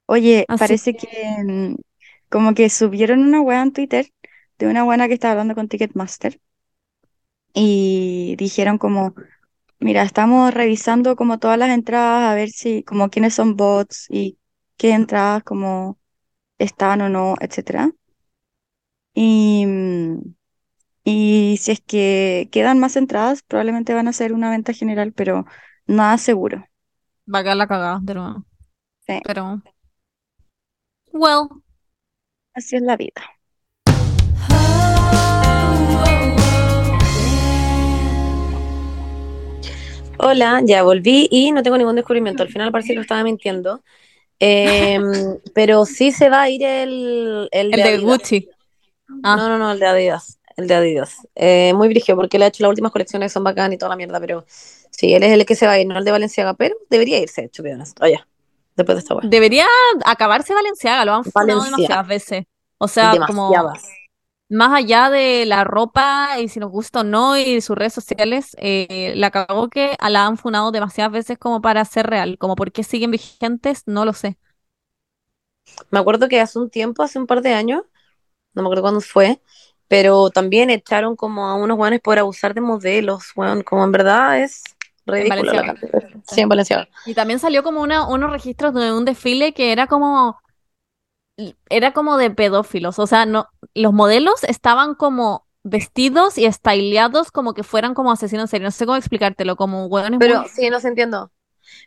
Oye, Así parece que mm, como que subieron una wea en Twitter de una buena que estaba hablando con Ticketmaster y dijeron como, mira, estamos revisando como todas las entradas a ver si, como quiénes son bots y qué entradas como están o no, etcétera. Y, mm, y si es que quedan más entradas, probablemente van a ser una venta general, pero nada seguro. Va a quedar la cagada de nuevo. Sí. Pero. Well. Así es la vida. Hola, ya volví y no tengo ningún descubrimiento. Al final parece que estaba mintiendo. Eh, pero sí se va a ir el, el El de. Gucci. Ah. No, no, no, el de Adidas. El de Adidas. Eh, muy brígido porque le ha hecho las últimas colecciones, son bacán y toda la mierda, pero sí, él es el que se va a ir, no el de Valenciaga, pero debería irse, bien honesto. Oh, después de esta wea. Debería acabarse Valenciaga, lo han funado demasiadas veces. O sea, como. Más allá de la ropa y si nos gusta o no y sus redes sociales, eh, la cagó que la han funado demasiadas veces como para ser real. Como por qué siguen vigentes, no lo sé. Me acuerdo que hace un tiempo, hace un par de años, no me acuerdo cuándo fue, pero también echaron como a unos weones por abusar de modelos, weón, como en verdad es ridículo la Valenciaga. cantidad. Sí, en Valenciaga. Y también salió como una, unos registros de un desfile que era como, era como de pedófilos. O sea, no, los modelos estaban como vestidos y estileados como que fueran como asesinos en serie. No sé cómo explicártelo, como hueones Pero muy- sí, no se entiendo.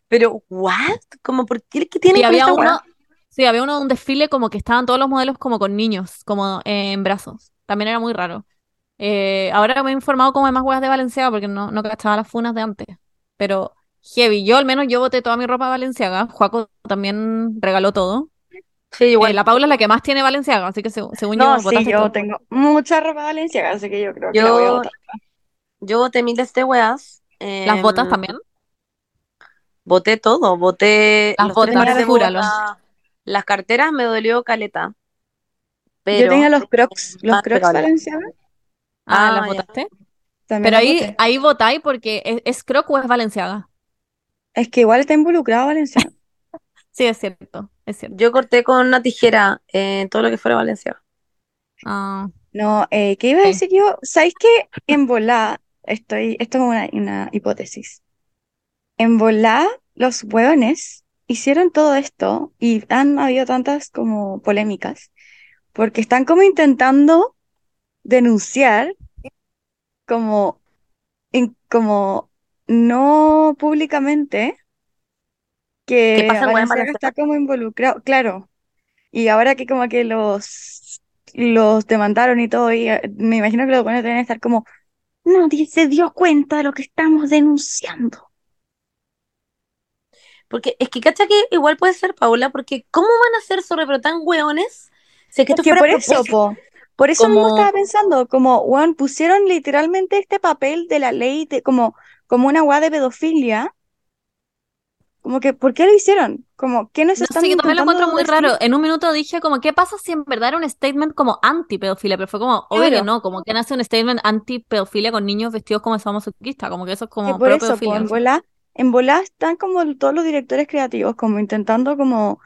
Pero, ¿what? Como, ¿por qué? ¿Qué tiene Y con había uno, sí, había uno de un desfile como que estaban todos los modelos como con niños, como eh, en brazos. También era muy raro. Eh, ahora me he informado como de más huevas de Valenciaga porque no, no cachaba las funas de antes. Pero heavy, yo al menos yo boté toda mi ropa de Valenciaga. Juaco también regaló todo. Sí, igual. Eh, la Paula es la que más tiene Valenciaga, así que seg- según No, yo sí, yo todo. tengo mucha ropa valenciaga, así que yo creo que la voy a Yo, botar. yo boté miles de weas. Las botas em, también. Boté todo, boté Las botas, de bota, las carteras me dolió caleta, Yo tenía los crocs, los Ah, crocs valenciaga, Ah, Ah, las también Pero ahí, ahí votáis porque es, es Croc o es Valenciaga. Es que igual está involucrado valenciaga. Sí, es cierto, es cierto. yo corté con una tijera eh, todo lo que fuera Valencia. Ah, No, eh, ¿qué iba a decir yo? ¿Sabéis que en volá, estoy, esto es una, una hipótesis. En volá, los hueones hicieron todo esto y han habido tantas como polémicas porque están como intentando denunciar como, en- como no públicamente ¿Qué que pasa, Valenciaga? está como involucrado, claro. Y ahora que como que los, los demandaron y todo, y eh, me imagino que los buenos deben estar como, nadie se dio cuenta de lo que estamos denunciando. Porque es que cacha que igual puede ser Paula, porque ¿cómo van a ser sobre pero tan hueones? Si es que esto fuera por eso, po, por eso mismo Como- estaba pensando, como, weón, pusieron literalmente este papel de la ley de, como, como una weá de pedofilia. Como que, ¿por qué lo hicieron? Como, ¿qué nos no están sé, yo también lo encuentro muy decir? raro. En un minuto dije como, ¿qué pasa si en verdad era un statement como anti-pedofilia? Pero fue como, obvio que no, como que nace un statement anti-pedofilia con niños vestidos como masoquistas, como que eso es Que como por eso, pro-pedofilia. en bola, en bola están como todos los directores creativos, como intentando como,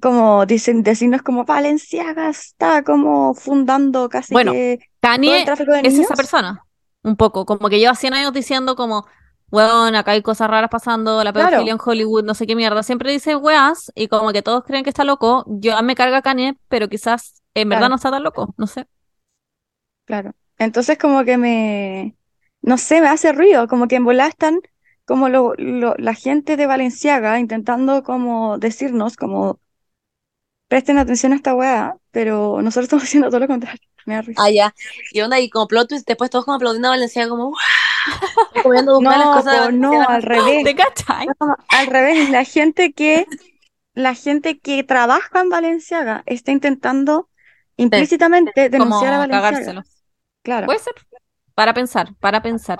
como dicen, decirnos como Valenciaga está como fundando casi Bueno, que todo el Kanye tráfico de es niños. esa persona, un poco, como que lleva 100 años diciendo como, weón, acá hay cosas raras pasando, la Claro. pedofilia en Hollywood, no sé qué mierda, siempre dice weas y como que todos creen que está loco, yo a mí me carga Kanye, pero quizás en verdad Claro. no está tan loco, no sé. Claro. Entonces como que me, no sé, me hace ruido, como que en bola están como lo, lo- la gente de Valenciaga intentando como decirnos como presten atención a esta weá, pero nosotros estamos haciendo todo lo contrario. Me da risa. Ah, ya. Y onda, y como plot twist, después todos como aplaudiendo a Valenciaga, como, ¡Wow! No, cosas de po, no, Valenciaga. al revés. ¿Te cachai? No, al revés, la gente que la gente que trabaja en Valenciaga está intentando implícitamente denunciar a Valenciaga. cagárselo. Claro. Puede ser. Para pensar, para pensar.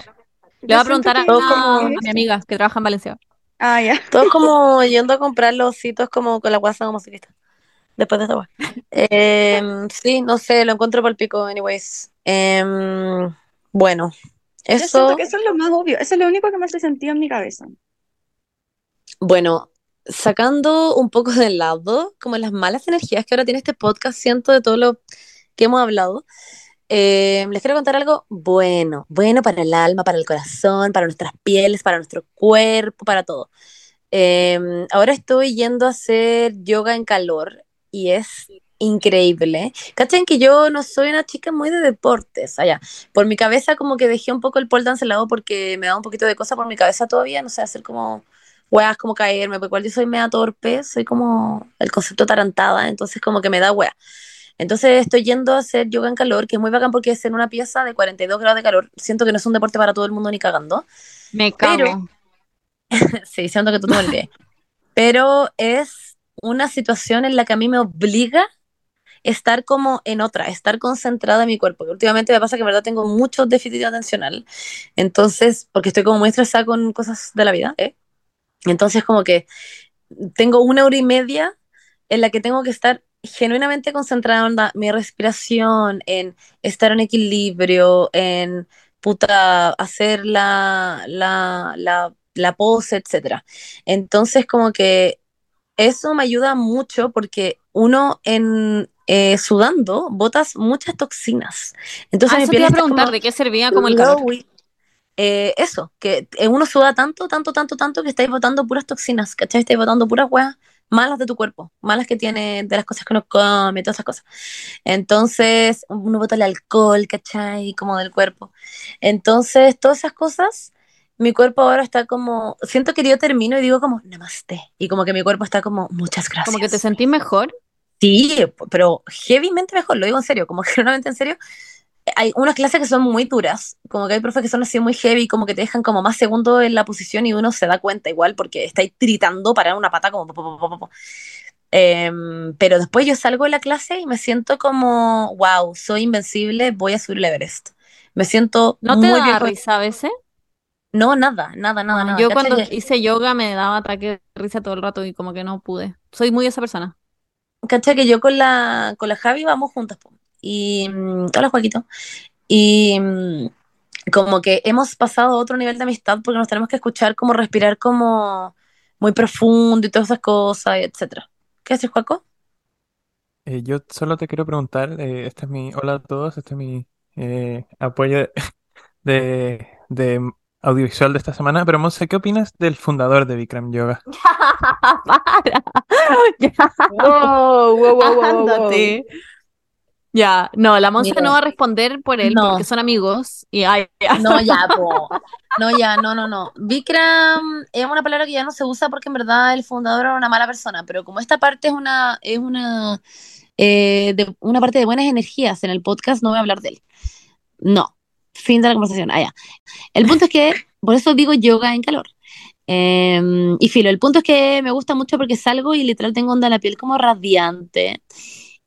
Le Yo voy a preguntar a, a- mi amiga que trabaja en Valencia. Ah, ya. Todos como yendo a comprar los ositos como con la guasa como ciclista. Después de esta weá. Em, sí, no sé, lo encuentro por el pico, anyways. Em, bueno, Yo siento eso, que eso es lo más obvio. Eso es lo único que me hace sentido en mi cabeza. bueno, sacando un poco de lado, como las malas energías que ahora tiene este podcast, siento de todo lo que hemos hablado. em, les quiero contar algo bueno, bueno para el alma, para el corazón, para nuestras pieles, para nuestro cuerpo, para todo. Em, ahora estoy yendo a hacer yoga en calor y es increíble. ¿Cachen que yo no soy una chica muy de deportes? Allá, por mi cabeza como que dejé un poco el pole dance al lado porque me da un poquito de cosa por mi cabeza todavía, no sé, hacer como weas, como caerme, porque igual yo soy media torpe, soy como el concepto tarantada, entonces como que me da wea. Entonces estoy yendo a hacer yoga en calor, que es muy bacán porque es en una pieza de 42 grados de calor. Siento que no es un deporte para todo el mundo ni cagando. Me Pero- cago. sí, siento que tú te olvides. Pero es una situación en la que a mí me obliga estar como en otra, estar concentrada en mi cuerpo. Que últimamente me pasa que en verdad tengo mucho déficit atencional. Entonces, porque estoy como muy estresada con cosas de la vida, ¿eh? Entonces, como que tengo una hora y media en la que tengo que estar genuinamente concentrada en mi respiración, en estar en equilibrio, en puta, hacer la, la, la, la pose, etc. Entonces, como que eso me ayuda mucho porque uno en eh, sudando botas muchas toxinas. Entonces, ah, mi piel te iba a está preguntar, como ¿de qué servía como el calor? Eh, eso, que uno suda tanto, tanto, tanto, tanto que estáis botando puras toxinas, ¿cachai? Estáis botando puras weas malas de tu cuerpo, malas que tiene de las cosas que uno come, todas esas cosas. Entonces, uno bota el alcohol, ¿cachai? Como del cuerpo. Entonces, todas esas cosas, mi cuerpo ahora está como, siento que yo termino y digo como, namaste. Y como que mi cuerpo está como, muchas gracias. Como que te sentís mejor. Sí, pero heavymente mejor, lo digo en serio, como generalmente en serio. Hay unas clases que son muy duras, como que hay profes que son así muy heavy, como que te dejan como más segundos en la posición y uno se da cuenta igual porque estáis tritando para una pata como... po, po, po. Em, pero después yo salgo de la clase y me siento como, wow, soy invencible, voy a subir el Everest. Me siento ¿No te muy da bien. risa a veces? No, nada, nada, nada, Ah, nada. yo cuando hice yoga me daba ataque de risa todo el rato y como que no pude. Soy muy esa persona. ¿Cachai? Que yo con la, con la Javi vamos juntas. Y, mm, hola Joaquito. Y mm, como que hemos pasado a otro nivel de amistad porque nos tenemos que escuchar como respirar como muy profundo y todas esas cosas, etcétera. ¿Qué haces, Joaco? Eh, yo solo te quiero preguntar, eh, este es mi, hola a todos, este es mi eh, apoyo de, de audiovisual de esta semana, pero Monse, ¿qué opinas del fundador de Bikram Yoga? Para. Ya, Wow, wow, wow, wow, wow. ándate. Ya, no, la Monse no va a responder por él No. porque son amigos y ay, ya. No, ya, po. No, ya, no, no, no. Bikram es una palabra que ya no se usa porque en verdad el fundador era una mala persona, pero como esta parte es una, es una, eh, de, una parte de buenas energías en el podcast, no voy a hablar de él. No. Fin de la conversación. Ah, ya. El punto es que, por eso digo yoga en calor. Eh, y filo, el punto es que me gusta mucho porque salgo y literal tengo onda la piel como radiante.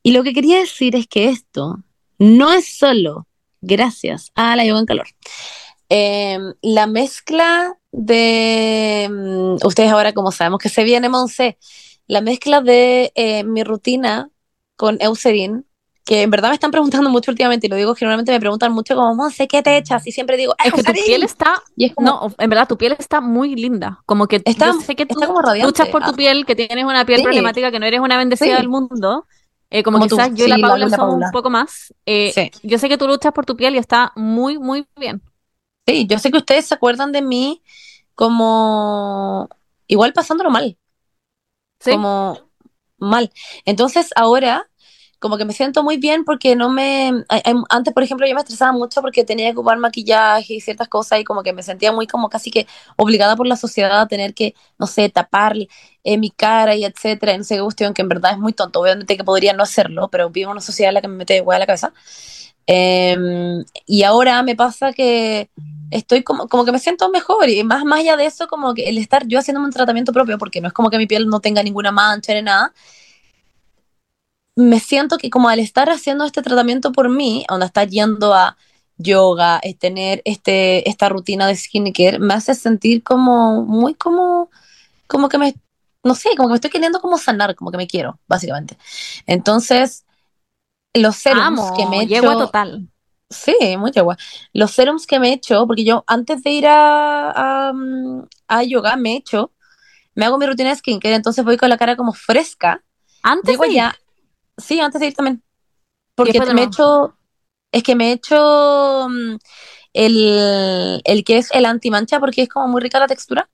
Y lo que quería decir es que esto no es solo gracias a la yoga en calor. Eh, la mezcla de, mm, ustedes ahora como sabemos que se viene Monse, la mezcla de eh, mi rutina con Eucerin, que en verdad me están preguntando mucho últimamente, y lo digo generalmente me preguntan mucho como, Monse, ¿qué te echas? Y siempre digo, Es que tu piel está, Y es como, no, en verdad tu piel está muy linda. Como que Está- yo sé que tú está como radiante. luchas por tu Ah. piel, que tienes una piel Sí. problemática, que no eres una bendecida Sí. del mundo. Eh, como, Como tú. quizás yo y la Sí, la Paula somos Paula. un poco más. Eh. Yo sé que tú luchas por tu piel y está muy, muy bien. Sí, yo sé que ustedes se acuerdan de mí como igual pasándolo mal, como mal. Entonces ahora como que me siento muy bien porque no me... Antes, por ejemplo, yo me estresaba mucho porque tenía que ocupar maquillaje y ciertas cosas y como que me sentía muy como casi que obligada por la sociedad a tener que, no sé, tapar eh, mi cara y etcétera, sé qué cuestión, que en verdad es muy tonto. Obviamente que podría no hacerlo, pero vivo en una sociedad en la que me mete hueá a la cabeza. Em, y ahora me pasa que estoy como, como que me siento mejor y más, más allá de eso, como que el estar yo haciéndome un tratamiento propio, porque no es como que mi piel no tenga ninguna mancha ni nada, me siento que como al estar haciendo este tratamiento por mí, donde está yendo a yoga, es tener este, esta rutina de skincare, me hace sentir como muy como, como que me, no sé, como que me estoy queriendo como sanar, como que me quiero, básicamente. Entonces, los serums Amo, que me he hecho... total. Sí, muy yegua. Los serums que me he hecho, porque yo antes de ir a, a, mm, a yoga me he hecho, me hago mi rutina de skincare, entonces voy con la cara como fresca. Antes Llego de ir. Sí, antes de ir también. Porque me he hecho, es que me he hecho mm, el, el que es el antimancha porque es como muy rica la textura.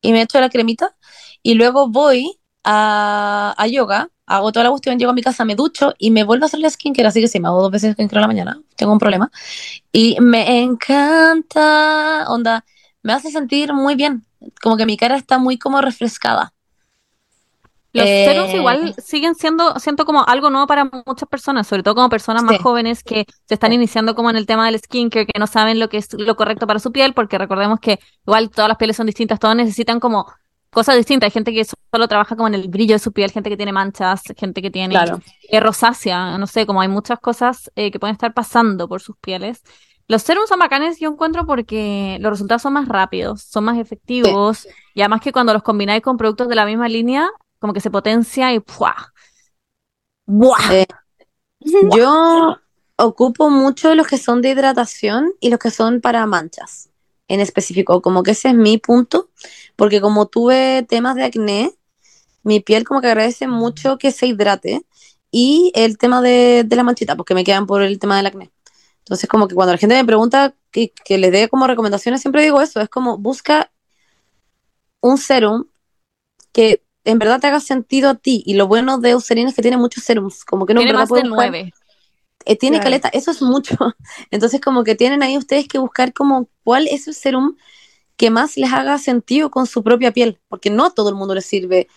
Y me he hecho la cremita. Y luego voy a, a yoga, hago toda la cuestión, llego a mi casa, me ducho y me vuelvo a hacer la skincare. Así que sí, me hago dos veces skincare a la mañana. Tengo un problema. Y me encanta, onda, me hace sentir muy bien. Como que mi cara está muy como refrescada. Los Eh, serums igual siguen siendo, siento como algo nuevo para muchas personas, sobre todo como personas más Sí. jóvenes que se están iniciando como en el tema del skincare, que no saben lo que es lo correcto para su piel, porque recordemos que igual todas las pieles son distintas, todos necesitan como cosas distintas. Hay gente que solo trabaja como en el brillo de su piel, gente que tiene manchas, gente que tiene Claro. eh, rosácea, no sé, como hay muchas cosas eh, que pueden estar pasando por sus pieles. Los serums son bacanes, yo encuentro, porque los resultados son más rápidos, son más efectivos, y además que cuando los combináis con productos de la misma línea, como que se potencia y ¡pua! ¡Buah! Eh, Yo ocupo mucho los que son de hidratación y los que son para manchas en específico, como que ese es mi punto, porque como tuve temas de acné, mi piel como que agradece mucho que se hidrate y el tema de, de la manchita, porque me quedan por el tema del acné. Entonces como que cuando la gente me pregunta que, que les dé como recomendaciones, siempre digo eso, es como busca un serum que en verdad te haga sentido a ti. Y lo bueno de Eucerin es que tiene muchos serums, como que no en Tiene verdad más de nueve. eh, tiene Claro. caleta, eso es mucho. Entonces, como que tienen ahí ustedes que buscar como cuál es el serum que más les haga sentido con su propia piel, porque no a todo el mundo les sirve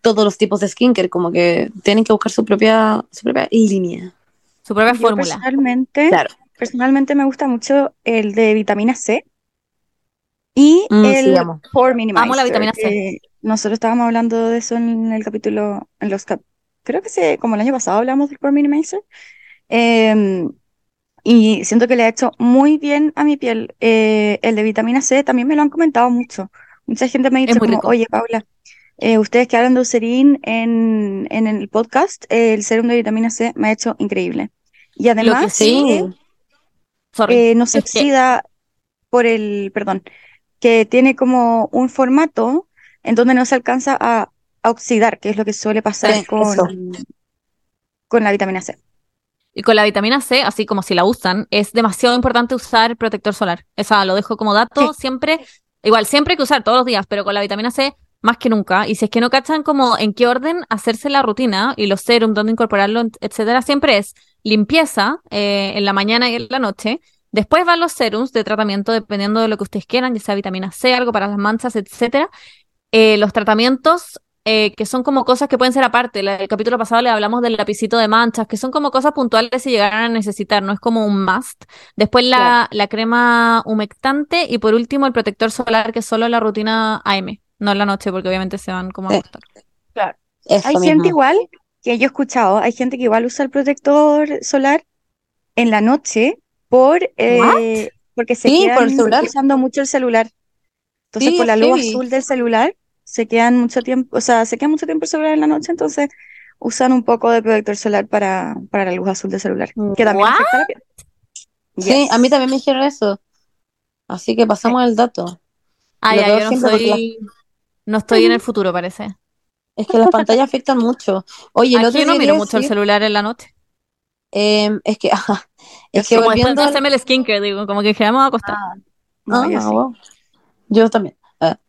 todos los tipos de skincare, como que tienen que buscar su propia, su propia línea. Su propia Yo fórmula. personalmente, Claro. personalmente me gusta mucho el de vitamina C y Mm, el sí, amo. Pore Minimizer. Amo la vitamina C. que nosotros estábamos hablando de eso en el capítulo, en los cap- creo que se, como el año pasado hablamos del Pore Minimizer. Em, y siento que le ha hecho muy bien a mi piel. Eh, el de vitamina C también me lo han comentado mucho. Mucha gente me ha dicho como, oye, Paula, eh, ustedes que hablan de Eucerin en, en el podcast, el serum de vitamina C me ha hecho increíble. Y además, sí- que, Sorry. eh, no se Es que- oxida por el, perdón, que tiene como un formato en donde no se alcanza a, a oxidar, que es lo que suele pasar Sí, con, eso. con la vitamina C. Y con la vitamina C, así como si la usan, es demasiado importante usar protector solar. Esa lo dejo como dato siempre. Igual, siempre hay que usar todos los días, pero con la vitamina C más que nunca. Y si es que no cachan como en qué orden hacerse la rutina y los serums, dónde incorporarlo, etcétera, siempre es limpieza eh, en la mañana y en la noche. Después van los serums de tratamiento, dependiendo de lo que ustedes quieran, ya sea vitamina C, algo para las manchas, etcétera. Eh, los tratamientos eh, que son como cosas que pueden ser aparte. La- el capítulo pasado le hablamos del lapicito de manchas, que son como cosas puntuales si llegaran a necesitar, no es como un must. Después la, Claro. la crema humectante y por último el protector solar, que es solo la rutina AM, no en la noche, porque obviamente se van como a Sí. acostar. Eso Hay mismo. gente igual, que yo he escuchado, hay gente que igual usa el protector solar en la noche por, eh, porque se Sí, por el quedan celular. usando mucho el celular. Entonces, Sí, por la luz azul del celular, se quedan mucho tiempo, o sea, se queda mucho tiempo el celular en la noche, entonces usan un poco de protector solar para, para la luz azul del celular, que también ¿What? afecta a la piel. Sí, a mí también me dijeron eso. Así que pasamos el dato. Ah, yo no no estoy en el futuro, parece. Es que las pantallas afectan mucho. Oye, el otro yo no miro mucho el celular en la noche. em, es que, ajá, es que Como después volviendo de al- hacerme el skincare, digo, como que ya me voy a acostar. No, yo Ah, sí. wow. Yo también.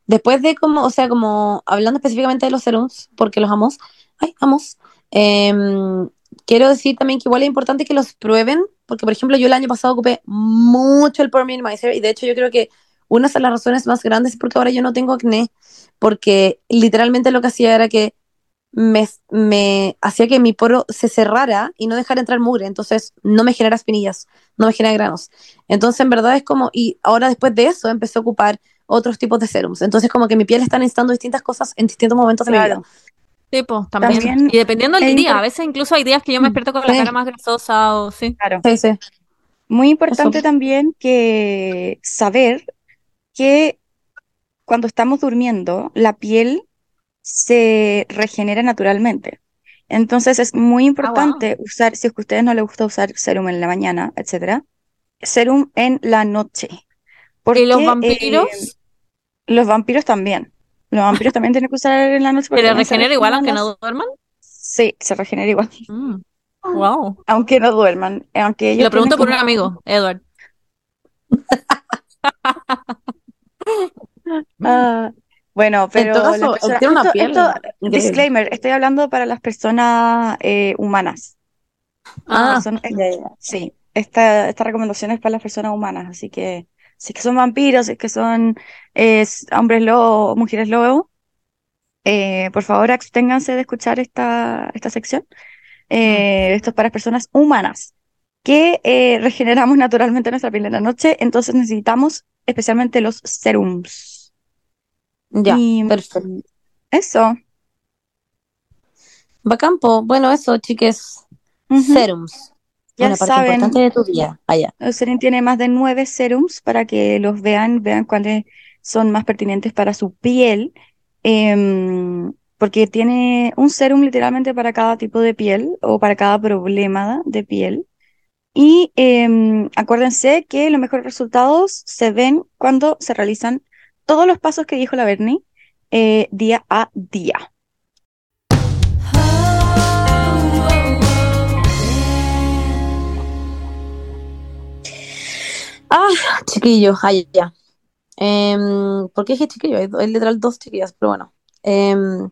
Después de como, o sea, como hablando específicamente de los serums, porque los amos, ay, amos, em, quiero decir también que igual es importante que los prueben, porque por ejemplo yo el año pasado ocupé mucho el Pore Minimizer y de hecho yo creo que una de las razones más grandes es porque ahora yo no tengo acné, porque literalmente lo que hacía era que me, me hacía que mi poro se cerrara y no dejara entrar mugre, entonces no me genera espinillas, no me genera granos. Entonces, en verdad es como, y ahora después de eso empecé a ocupar otros tipos de serums. Entonces, como que mi piel está necesitando distintas cosas en distintos momentos de mi vida. Claro. Sí, pues, también. También Y dependiendo del día, a veces incluso hay días que yo me despierto con la cara más grasosa o sí. Claro. Sí, sí. Muy importante Eso. también que saber que cuando estamos durmiendo, la piel se regenera naturalmente. Entonces es muy importante usar, si es que a ustedes no les gusta usar serum en la mañana, etcétera, serum en la noche. ¿Y los Porque, vampiros? eh, los vampiros también. Los vampiros también tienen que usar en la noche porque ¿Se también se regenera igual aunque no duerman? Sí, se regenera igual, Mm. Wow. aunque no duerman. Aunque ellos Lo pregunto por un amigo, Edward. Ah, bueno, pero caso, personas- tiene una esto- piel esto- increíble. disclaimer, estoy hablando para las personas eh, humanas. Ah, ya. sí, esta, esta recomendación es para las personas humanas, así que si es que son vampiros, si es que son eh, hombres lobo mujeres lobo, eh, por favor, absténganse de escuchar esta, esta sección. Eh, esto es para personas humanas que eh, regeneramos naturalmente nuestra piel en la noche, entonces necesitamos especialmente los serums. Ya, Y, perfecto. Eso. Bacán, po. Bueno, eso, chiques. Serums. Ya Una parte saben. importante de tu día. Allá. Eucerin tiene más de nueve serums para que los vean, vean cuáles son más pertinentes para su piel, em, porque tiene un serum literalmente para cada tipo de piel o para cada problema de piel. Y em, acuérdense que los mejores resultados se ven cuando se realizan todos los pasos que dijo la Bernie eh, día a día. Ah, chiquillos, allá. ya. Em, ¿por qué dije chiquillo? Hay, hay literal dos chiquillas, pero bueno. Em,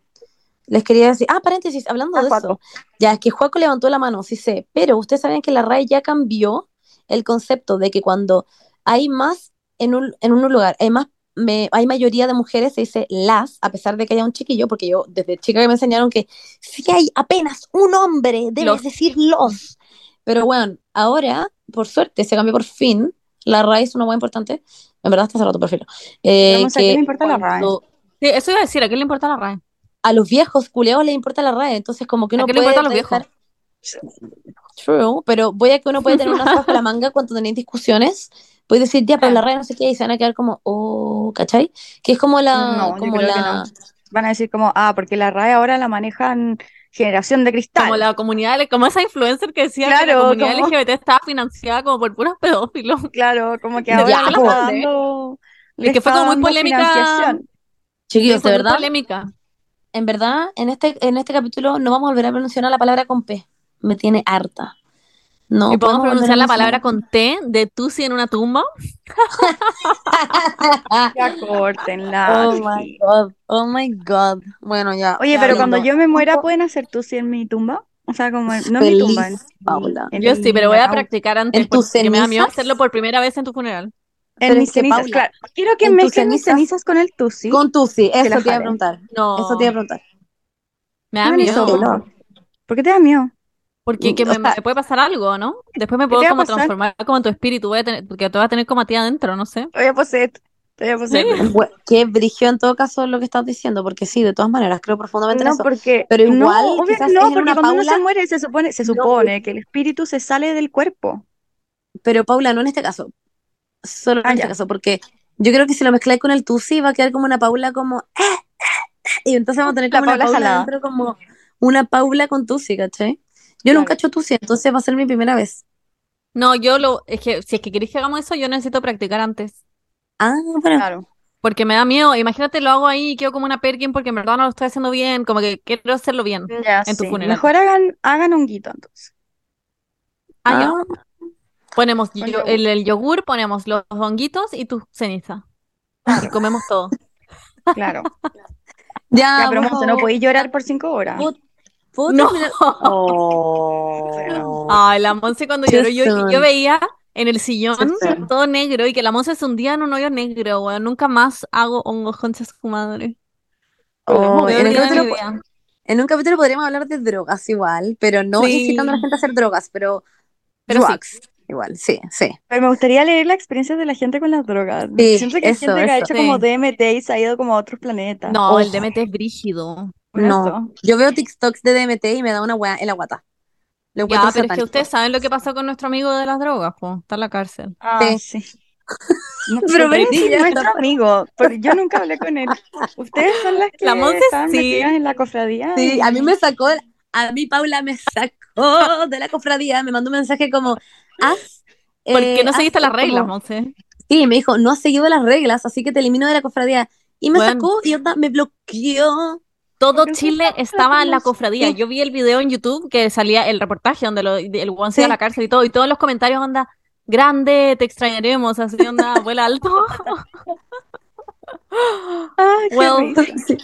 les quería decir, ah, paréntesis, hablando Ah, de Juaco. eso. Ya, es que Juaco levantó la mano, sí sé, pero ustedes saben que la RAE ya cambió el concepto de que cuando hay más en un, en un lugar, hay más, me- hay mayoría de mujeres, se dice las, a pesar de que haya un chiquillo, porque yo desde chica que me enseñaron que si hay apenas un hombre, debes Los. decir los. Pero bueno, ahora, por suerte, se cambió por fin. La RAE es una hueá importante. En verdad, está cerrado tu perfil. Eh, Vamos, ¿a qué que le importa la RAE? cuando Sí, eso iba a decir, ¿a qué le importa la RAE? a los viejos culeados les importa la RAE, entonces como que ¿A uno qué le puede importa a los viejos? dejar- True, pero voy a que uno puede tener unas bajo la manga cuando tenéis discusiones. Puedes decir, ya, pero la RAE no sé qué, y se van a quedar como, oh, ¿cachai? Que es como la, No, yo como la, no. Van a decir como, ah, porque la RAE ahora la manejan generación de cristal. Como la comunidad, como esa influencer que decía que la comunidad como- LGBT estaba financiada como por puros pedófilos. Claro, como que Ya, ahora po. está dando, le que fue como muy polémica. chiquillos, de muy verdad, polémica. en verdad, en este, en este capítulo no vamos a volver a pronunciar la palabra con P. Me tiene harta. No y podemos pronunciar la palabra con T de Tusi en una tumba. Ya córtenla. Oh my. God, oh my God. Bueno, ya. Oye, ya pero lindo. cuando yo me muera, ¿pueden hacer tú sí en mi tumba? O sea, como, en- no en mi Feliz, tumba, en, Paula. en Yo sí, pero voy a practicar antes ¿En tus porque me da miedo hacerlo por primera vez en tu funeral. En mis cenizas, Paula, claro. Quiero que mezclen mis cenizas- con el tusi. Con Tusi, eso te iba a jale. No, preguntar. Eso te iba a preguntar. me da miedo. ¿Por qué te da miedo? Porque que O me, sea- me puede pasar algo, ¿no? Después me ¿Qué puedo como transformar como en tu espíritu, voy a tener, porque te vas a tener como a ti adentro, no sé. Te voy a poseer. Te voy a poseer. Bu- Qué brillo en todo caso lo que estás diciendo, porque sí, de todas maneras, creo profundamente en No, eso. porque Pero igual, no, quizás que es no, en porque una cuando uno se muere se supone, se No. supone que el espíritu se sale del cuerpo. Pero Paula, no en este caso. Solo en Ah, este ya. caso, porque yo creo que si lo mezcláis con el Tusi va a quedar como una Paula como... Y entonces vamos a tener La como una Paula Paula dentro como una Paula con Tusi, ¿cachai? Yo nunca he hecho Tusi, entonces va a ser mi primera vez. No, yo lo, es que si es que queréis que hagamos eso, yo necesito practicar antes. Ah, bueno. Claro. Porque me da miedo. Imagínate, lo hago ahí y quedo como una Perkin porque en verdad no lo estoy haciendo bien. Como que quiero hacerlo bien. Ya, En tu sí. funeral. Mejor hagan, hagan honguito entonces. Ah. Ah, Ponemos Con yo- yogur. el, el yogur, ponemos los honguitos y tu ceniza. Y comemos todo. Claro. ya, Ya, pero no podéis llorar por cinco horas. ¿Puedo, puedo No. terminar? Oh. Ay, la Monse cuando lloró, yo, yo veía en el sillón todo negro y que la Monse se hundía en un hoyo negro, weón. Nunca más hago hongos concha su madre. Oh, en, un capítulo, vida. en un capítulo podríamos hablar de drogas igual, pero no Sí. incitando a la gente a hacer drogas, pero, Pero sí. drugs. Igual, sí, sí. Pero me gustaría leer la experiencia de la gente con las drogas. Sí, Siento que hay eso, gente que ha hecho como. DMT y se ha ido como a otros planetas. No, el. DMT es brígido. No, eso. yo veo TikToks de DMT y me da una weá en la guata. Lo Ya, pero es que ustedes saben lo que pasó con nuestro amigo de las drogas, pues. Está en la cárcel. Ah, Sí. sí. No, Pero sí, ya nuestro amigo, porque yo nunca hablé con él. Ustedes son las que La Monse están sí. metidas en la cofradía. Sí, y- a mí me sacó, a mí Paula me sacó de la cofradía, me mandó un mensaje como, haz... Porque eh, no haz seguiste las como- reglas, Monse. Sí, me dijo, no has seguido las reglas, así que te elimino de la cofradía. Y me Bueno. sacó y onda, me bloqueó. Todo Chile estaba en la cofradía. Yo vi el video en YouTube que salía el reportaje donde lo, el guan se iba a la cárcel y todo, y todos los comentarios onda, grande, te extrañaremos, así onda, vuela alto. Ay, Well. Sí.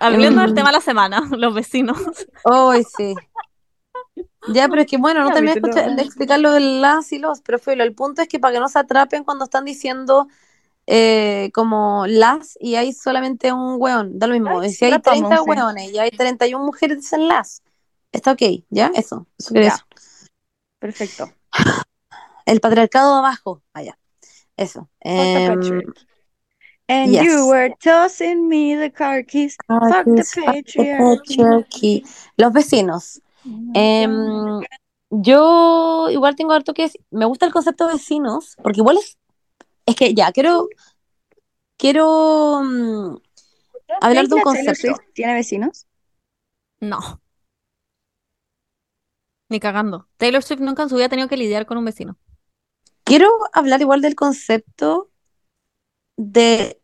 Hablando del Mm. tema de la semana, los vecinos. Ay, sí. Ya, pero es que bueno, no terminé de, explicar lo de las y los, pero fue el punto es que para que no se atrapen cuando están diciendo eh, como las y hay solamente un weón, da lo mismo. Ay, si hay rapa, 30 Monse. weones y hay 31 mujeres, dicen las. Está ok, ¿ya? Eso, eso quería decir. Perfecto. El patriarcado abajo, allá. Eso. Patriarchy. And yes. you were tossing me the car keys. Fuck the Fuck the patriarchy. patriarchy. Los vecinos. Em, yo igual tengo harto que decir. Me gusta el concepto de vecinos, porque igual es. Es que ya, quiero. Quiero mm, hablar de un ¿Creen que la Taylor concepto. Swift ¿Tiene vecinos? No. Ni cagando. Taylor Swift nunca en su vida ha tenido que lidiar con un vecino. Quiero hablar igual del concepto de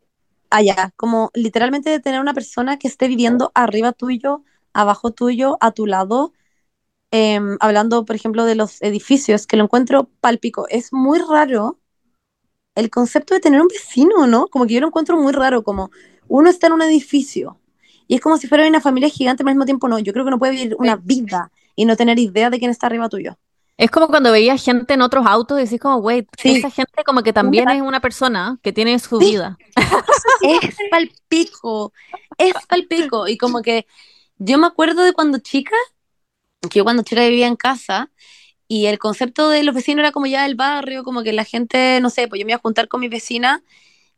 allá, como literalmente de tener una persona que esté viviendo arriba tuyo, abajo tuyo, a tu lado, em, hablando, por ejemplo, de los edificios, que lo encuentro pálpico. Es muy raro el concepto de tener un vecino, ¿no? Como que yo lo encuentro muy raro, como uno está en un edificio y es como si fuera una familia gigante, pero al mismo tiempo no. Yo creo que no puede vivir una vida y no tener idea de quién está arriba tuyo. Es como cuando veías gente en otros autos y decís como, wait, Sí. esa gente como que también es una persona que tiene su Sí. vida. es palpico, es palpico. Y como que yo me acuerdo de cuando chica, que yo cuando chica vivía en casa, y el concepto de los vecinos era como ya el barrio, como que la gente, no sé, pues yo me iba a juntar con mis vecinas,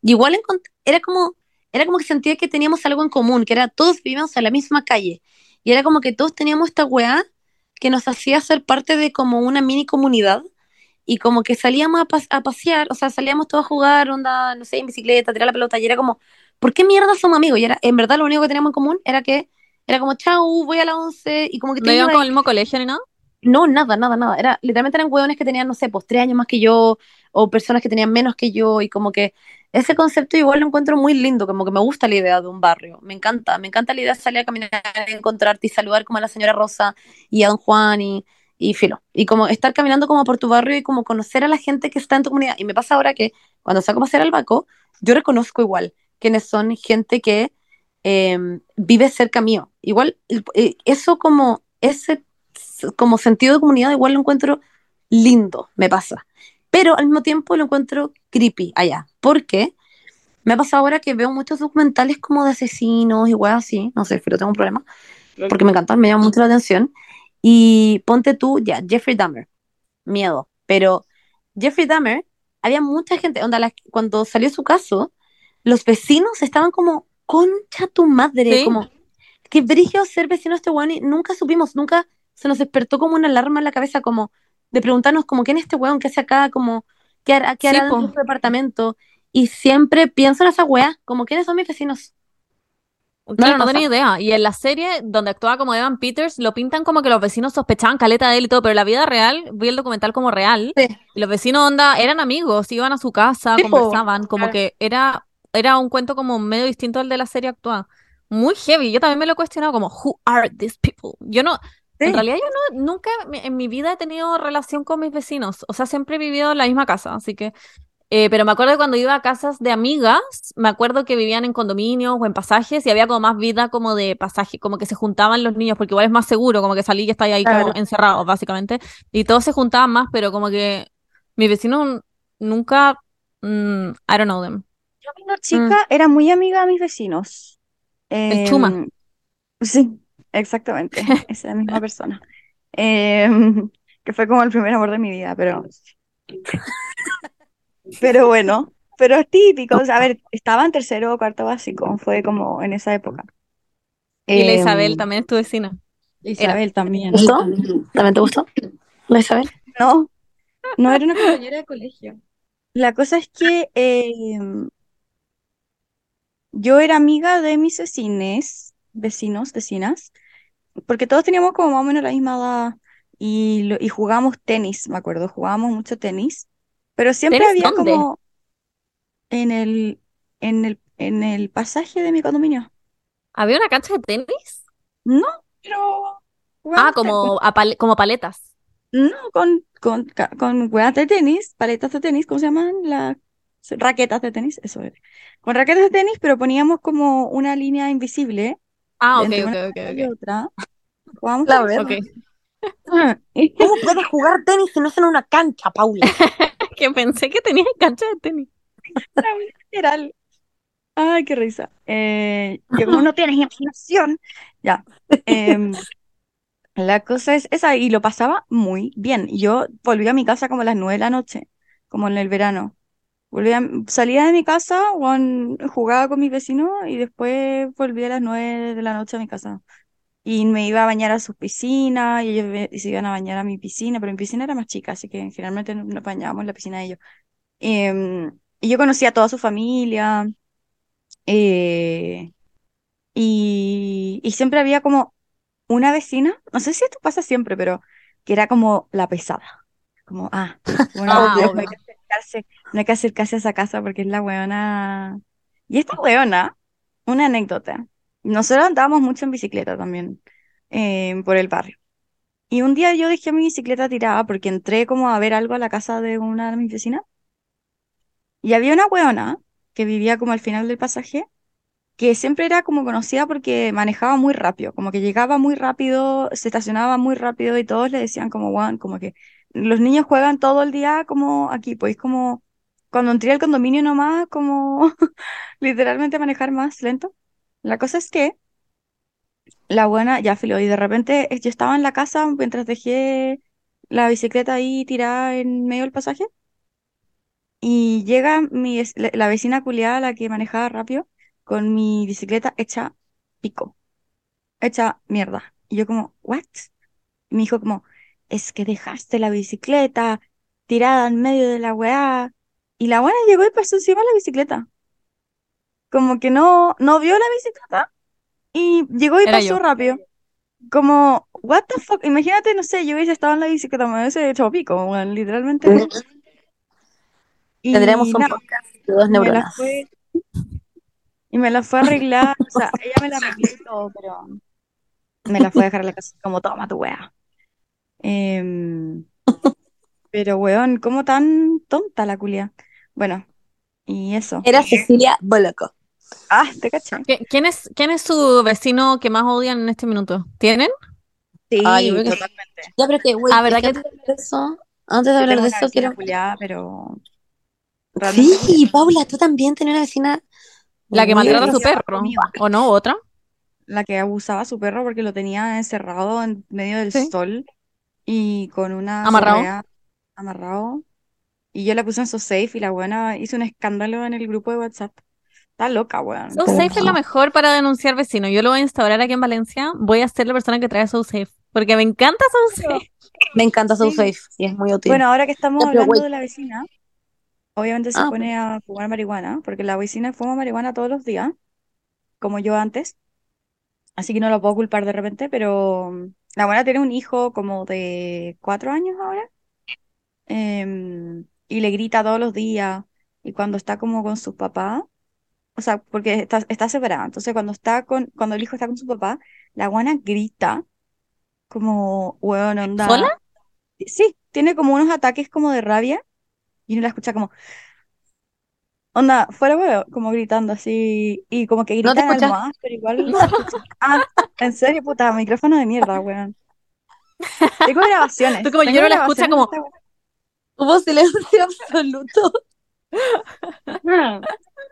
y igual era como, era como que sentía que teníamos algo en común, que era todos vivíamos en la misma calle, y era como que todos teníamos esta weá que nos hacía ser parte de como una mini comunidad, y como que salíamos a, pas- a pasear, o sea, salíamos todos a jugar, onda, no sé, en bicicleta, tirar la pelota, y era como, ¿por qué mierda somos amigos? Y era, en verdad lo único que teníamos en común era que, era como, chau, voy a la once, y como que No iban con el mismo colegio ni nada. No, nada, nada, nada. Era, literalmente eran hueones que tenían, no sé, pues tres años más que yo, o personas que tenían menos que yo, y como que ese concepto igual lo encuentro muy lindo, como que me gusta la idea de un barrio, me encanta, me encanta la idea de salir a caminar, encontrarte y saludar como a la señora Rosa y a don Juan y, y filo, y como estar caminando como por tu barrio y como conocer a la gente que está en tu comunidad. Y me pasa ahora que cuando saco a pasear al Baco, yo reconozco igual quiénes son gente que eh, vive cerca mío. Igual, eh, eso como, ese como sentido de comunidad igual lo encuentro lindo, me pasa. Pero al mismo tiempo lo encuentro creepy allá. porque Me ha pasado ahora que veo muchos documentales como de asesinos y weas así. No sé, pero tengo un problema. Porque me encantan, me llaman mucho la atención. Y ponte tú, ya, Jeffrey Dahmer. Miedo. Pero Jeffrey Dahmer, había mucha gente, onda, la- cuando salió su caso, los vecinos estaban como, concha tu madre, Sí. como, que brillo ser vecino de este weón y nunca supimos, nunca se nos despertó como una alarma en la cabeza, como de preguntarnos como quién es este weón, qué hace acá, como qué hará, qué hará en su departamento. Y siempre pienso en esa weá, como quiénes son mis vecinos. Le no pasa? tenía idea. Y en la serie donde actuaba como Evan Peters, lo pintan como que los vecinos sospechaban caleta de él y todo, pero en la vida real, vi el documental como real, Sí. y los vecinos onda eran amigos, iban a su casa, conversaban, como Claro. que era, era un cuento como medio distinto al de la serie actual. Muy heavy. Yo también me lo he cuestionado como, who are these people? Yo no, en realidad yo no, nunca en mi vida he tenido relación con mis vecinos. O sea, siempre he vivido en la misma casa, así que eh, pero me acuerdo que cuando iba a casas de amigas, me acuerdo que vivían en condominios o en pasajes y había como más vida como de pasaje, como que se juntaban los niños, porque igual es más seguro, como que salí y estáis ahí como encerrados, básicamente. Y todos se juntaban más, pero como que mis vecinos nunca, mm, I don't know them. Yo cuando chica era muy amiga de mis vecinos. El Chuma. Em, Sí, exactamente. Esa misma persona. Em, que fue como el primer amor de mi vida, pero. Pero bueno, pero es típico. o sea, a ver, estaba en tercero o cuarto básico, fue como en esa época. Y la Em, Isabel también es tu vecina. Isabel también. ¿Te gustó? ¿También te gustó? ¿La Isabel? No, no era una compañera de colegio. La cosa es que em, yo era amiga de mis vecines, vecinos, vecinas, porque todos teníamos como más o menos la misma edad y, lo- y jugábamos tenis, me acuerdo, jugábamos mucho tenis, pero siempre ¿Tenis había dónde? como en el, en el, en el pasaje de mi condominio. ¿Había una cancha de tenis? No, pero Ah, como, a pal- como paletas. No, con, con, con hueas de tenis, paletas de tenis, ¿cómo se llaman? Las raquetas de tenis, eso es. Con raquetas de tenis, pero poníamos como una línea invisible Ah, ok, ok, ok, y ok. otra. Verdad. Ok. Y- ¿Cómo puedes jugar tenis si no es en una cancha, Paula? Que pensé que tenía cancha de tenis. Literal. Ay, qué risa. Eh, que como no tienes imaginación. Ya. Em, la cosa es esa, y lo pasaba muy bien. Yo volví a mi casa como a las nueve de la noche, como en el verano. Volvía, salía de mi casa, weón, jugaba con mis vecinos y después volví a las nueve de la noche a mi casa. Y me iba a bañar a sus piscinas y ellos se iban a bañar a mi piscina, pero mi piscina era más chica, así que generalmente no- nos bañábamos en la piscina de ellos. Em, y yo conocía a toda su familia. eh, y, y siempre había como una vecina, no sé si esto pasa siempre, pero que era como la pesada. Como, ah, bueno, Ah, no hay que acercarse, a esa casa porque es la weona. Y esta weona, una anécdota. Nosotros andábamos mucho en bicicleta también eh, por el barrio. Y un día yo dejé mi bicicleta tirada porque entré como a ver algo a la casa de una de mis vecinas. Y había una weona que vivía como al final del pasaje que siempre era como conocida porque manejaba muy rápido, como que llegaba muy rápido, se estacionaba muy rápido y todos le decían como, Juan, como que los niños juegan todo el día como aquí, pues como cuando entré al condominio nomás, como literalmente manejar más lento. La cosa es que la buena, ya filo, y de repente yo estaba en la casa mientras dejé la bicicleta ahí tirada en medio del pasaje y llega mi, la vecina culiada, la que manejaba rápido, con mi bicicleta hecha pico, hecha mierda. Y yo como, ¿what? Y me dijo como, es que dejaste la bicicleta tirada en medio de la weá. Y la buena llegó y pasó encima de la bicicleta. Como que no, no vio la bicicleta y llegó y Era pasó yo. rápido. Como, what the fuck? Imagínate, no sé, yo hubiese estado en la bicicleta, me hubiese hecho pico, weón, literalmente. Tendremos Y un podcast de dos me neuronas. fue, y me la fue a arreglar, o sea, ella me la arregló pero me la fue a dejar en la casa como, toma tu weá. Em, pero weón, ¿cómo tan tonta la culia? Bueno, y eso. Era Cecilia Boloco. Ah, te caché. ¿Qui- ¿Quién es, quién es su vecino que más odian en este minuto? ¿Tienen? Sí, Ah, creo que- totalmente. Ya, pero que, güey, Ah, ¿verdad que que- antes de hablar de eso, antes de hablar de eso, quiero... culiada, pero realmente Sí. Paula, tú también tenías una vecina La que muy maltrata a su perro. ¿O no? ¿Otra? la que abusaba a su perro porque lo tenía encerrado en medio del Sí. sol y con una Amarrado. correa amarrado. Y yo la puse en su safe y la buena hizo un escándalo en el grupo de WhatsApp. Está loca, weón. So Safe es la mejor para denunciar vecinos. Yo lo voy a instaurar aquí en Valencia. Voy a ser la persona que trae So Safe. Porque me encanta So Safe. Me encanta So Sí. Safe y es muy útil. Bueno, ahora que estamos pero hablando de la vecina, obviamente se Ah, pone a fumar marihuana, porque la vecina fuma marihuana todos los días, como yo antes. Así que no la puedo culpar de repente, pero la buena tiene un hijo como de cuatro años ahora. em, y le grita todos los días. Y cuando está como con sus papás, o sea, porque está, está separada. Entonces, cuando está con, cuando el hijo está con su papá, la guana grita como, weón, onda. ¿Sola? Sí, tiene como unos ataques como de rabia. Y uno la escucha como, onda, fuera weón, como gritando así. Y como que ¿No te grita en escuchas? almohadas, pero igual. Ah, en serio, puta, micrófono de mierda, weón. Tengo grabaciones. Tú como yo no la escucha de como- esta Hubo silencio absoluto.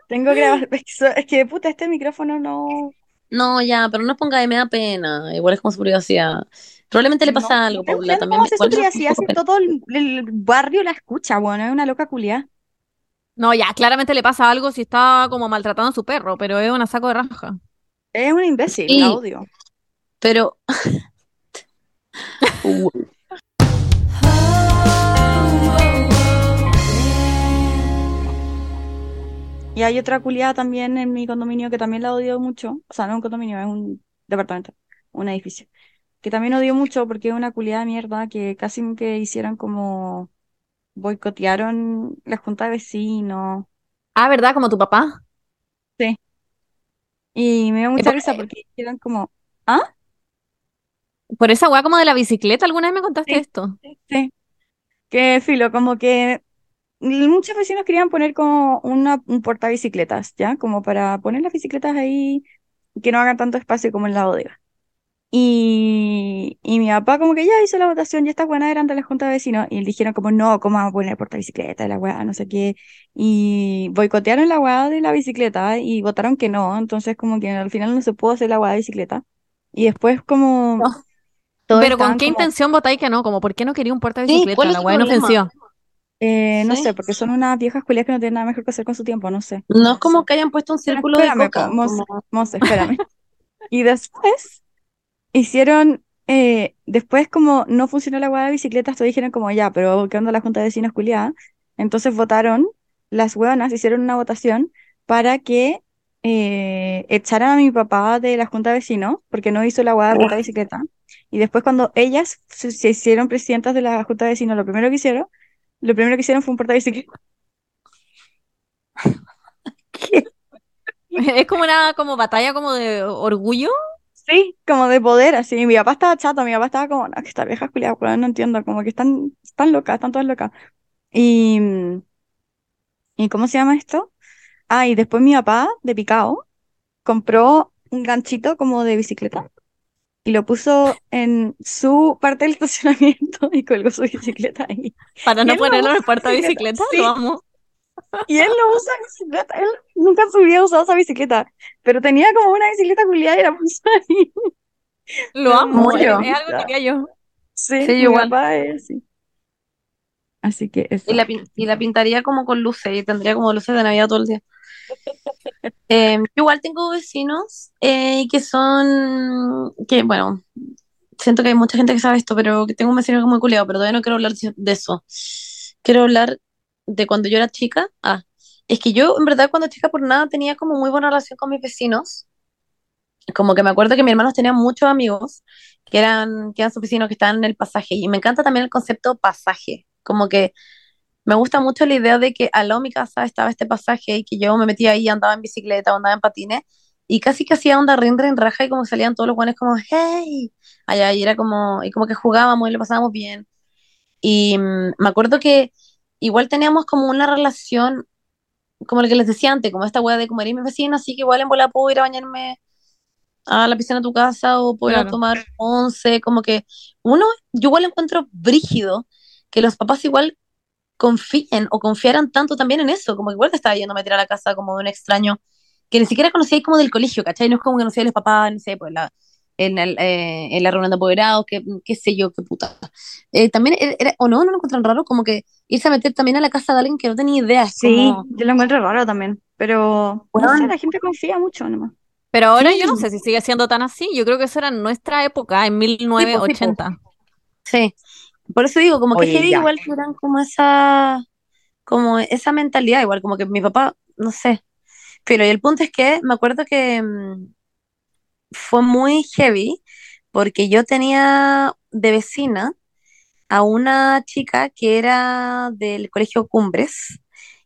Tengo grabaciones. Es que, so- es que, puta, este micrófono no. No, ya, pero no ponga, me da pena. Igual es como su privacidad. Probablemente le No, pasa algo, no Paula. entiendo También cómo me- hace pena. todo el, el barrio la escucha, weón, es una loca culia. No, ya, claramente le pasa algo si está como maltratando a su perro, pero es una saco de raja. Es una imbécil, Sí. la odio. Pero. Y hay otra culiada también en mi condominio que también la odio mucho. O sea, no es un condominio, es un departamento, un edificio. Que también odio mucho porque es una culiada de mierda que casi que hicieron como boicotearon la junta de vecinos. Ah, ¿verdad? Como tu papá. Y me dio mucha por- risa porque hicieron como, ¿ah? Por esa weá como de la bicicleta, ¿alguna vez me contaste Sí. esto? Sí. Que filo, como que muchos vecinos querían poner como una, un portabicicletas, ¿ya? Como para poner las bicicletas ahí y que no hagan tanto espacio como en la bodega. Y, y mi papá como que ya hizo la votación y estas buenas eran de la junta de vecinos y dijeron como no, ¿cómo vamos a poner portabicicleta de la weá? No sé qué. Y boicotearon la weá de la bicicleta y votaron que no. Entonces como que al final no se pudo hacer la weá de bicicleta. Y después como... No. todos Pero ¿con estaban qué como, intención votáis que no? Como, ¿por qué no quería un puerta Sí, bicicleta? ¿cuál es La weá problema? inofensiva. eh, no Sí. sé, porque son unas viejas culias que no tienen nada mejor que hacer con su tiempo, no sé. No es como que hayan puesto un Pero círculo de espérame, coca. po, Monse, como- espérame. Y después hicieron, eh, después como no funcionó la hueá de bicicletas, todos dijeron como ya, pero ¿qué onda la junta de vecinos culiada? Entonces votaron, las hueonas hicieron una votación para que eh, echaran a mi papá de la junta de vecinos, porque no hizo la hueá de puta bicicleta. Y después cuando ellas se, se hicieron presidentas de la junta de vecinos, lo primero que hicieron, lo primero que hicieron fue un portabicicleta. Es como una como batalla como de orgullo. Sí, como de poder, así. Mi papá estaba chato, mi papá estaba como, no, que estas viejas culiadas, no entiendo, como que están, están locas, están todas locas. Y, mm, ¿y cómo se llama esto? Ah, y después mi papá, de picao, compró un ganchito como de bicicleta y lo puso en su parte del estacionamiento y colgó su bicicleta ahí. Para no ponerlo en el puerta bicicleta, bicicleta, sí. lo amo. Y él no usa bicicleta, él nunca en su vida ha usado esa bicicleta, pero tenía como una bicicleta culiada y la puso ahí. Lo amo. amo, Es, yo. es algo que haría yo. Sí, Sí, mi igual. papá es así. Así que eso. Y la, y la pintaría como con luces y tendría como luces de Navidad todo el día. Eh, yo igual tengo vecinos eh, que son, que bueno, siento que hay mucha gente que sabe esto, pero que tengo un vecino que es muy culiado, pero todavía no quiero hablar de eso. Quiero hablar de cuando yo era chica. Ah, es que yo en verdad cuando chica por nada tenía como muy buena relación con mis vecinos. Como que me acuerdo que mis hermanos tenían muchos amigos que eran, que eran sus vecinos que estaban en el pasaje. Y me encanta también el concepto pasaje. Como que me gusta mucho la idea de que al lado de mi casa estaba este pasaje y que yo me metía ahí, andaba en bicicleta, andaba en patines, y casi que hacía onda rin rin raja y como salían todos los buenos como, hey, allá, y era como, y como que jugábamos y lo pasábamos bien. Y mm, me acuerdo que igual teníamos como una relación, como lo que les decía antes, como esta wea de como eres mi vecino, así que igual en bola puedo ir a bañarme a la piscina de tu casa o puedo ir a Claro. tomar once, como que uno, yo igual encuentro brígido que los papás igual confíen o confiaran tanto también en eso, como que igual te estaba yendo a meter a la casa como de un extraño que ni siquiera conocíais como del colegio, ¿cachai? No es como que conocíais a los papás, no sé, pues la, en, el, eh, en la reunión de apoderados, que qué sé yo, qué puta. Eh, también, era, era- o no, no lo encuentran raro, como que irse a meter también a la casa de alguien que no tenía idea, Sí, como, yo lo encuentro raro también, pero no sé, la gente confía mucho nomás. Pero ahora yo no Sí. sé si sigue siendo tan así. Yo creo que eso era en nuestra época, en 1980. sí. Por eso digo, como que Oye, igual tuvieran como esa, como esa mentalidad, igual, como que mi papá, no sé. Pero y el punto es que me acuerdo que mm, fue muy heavy porque yo tenía de vecina a una chica que era del colegio Cumbres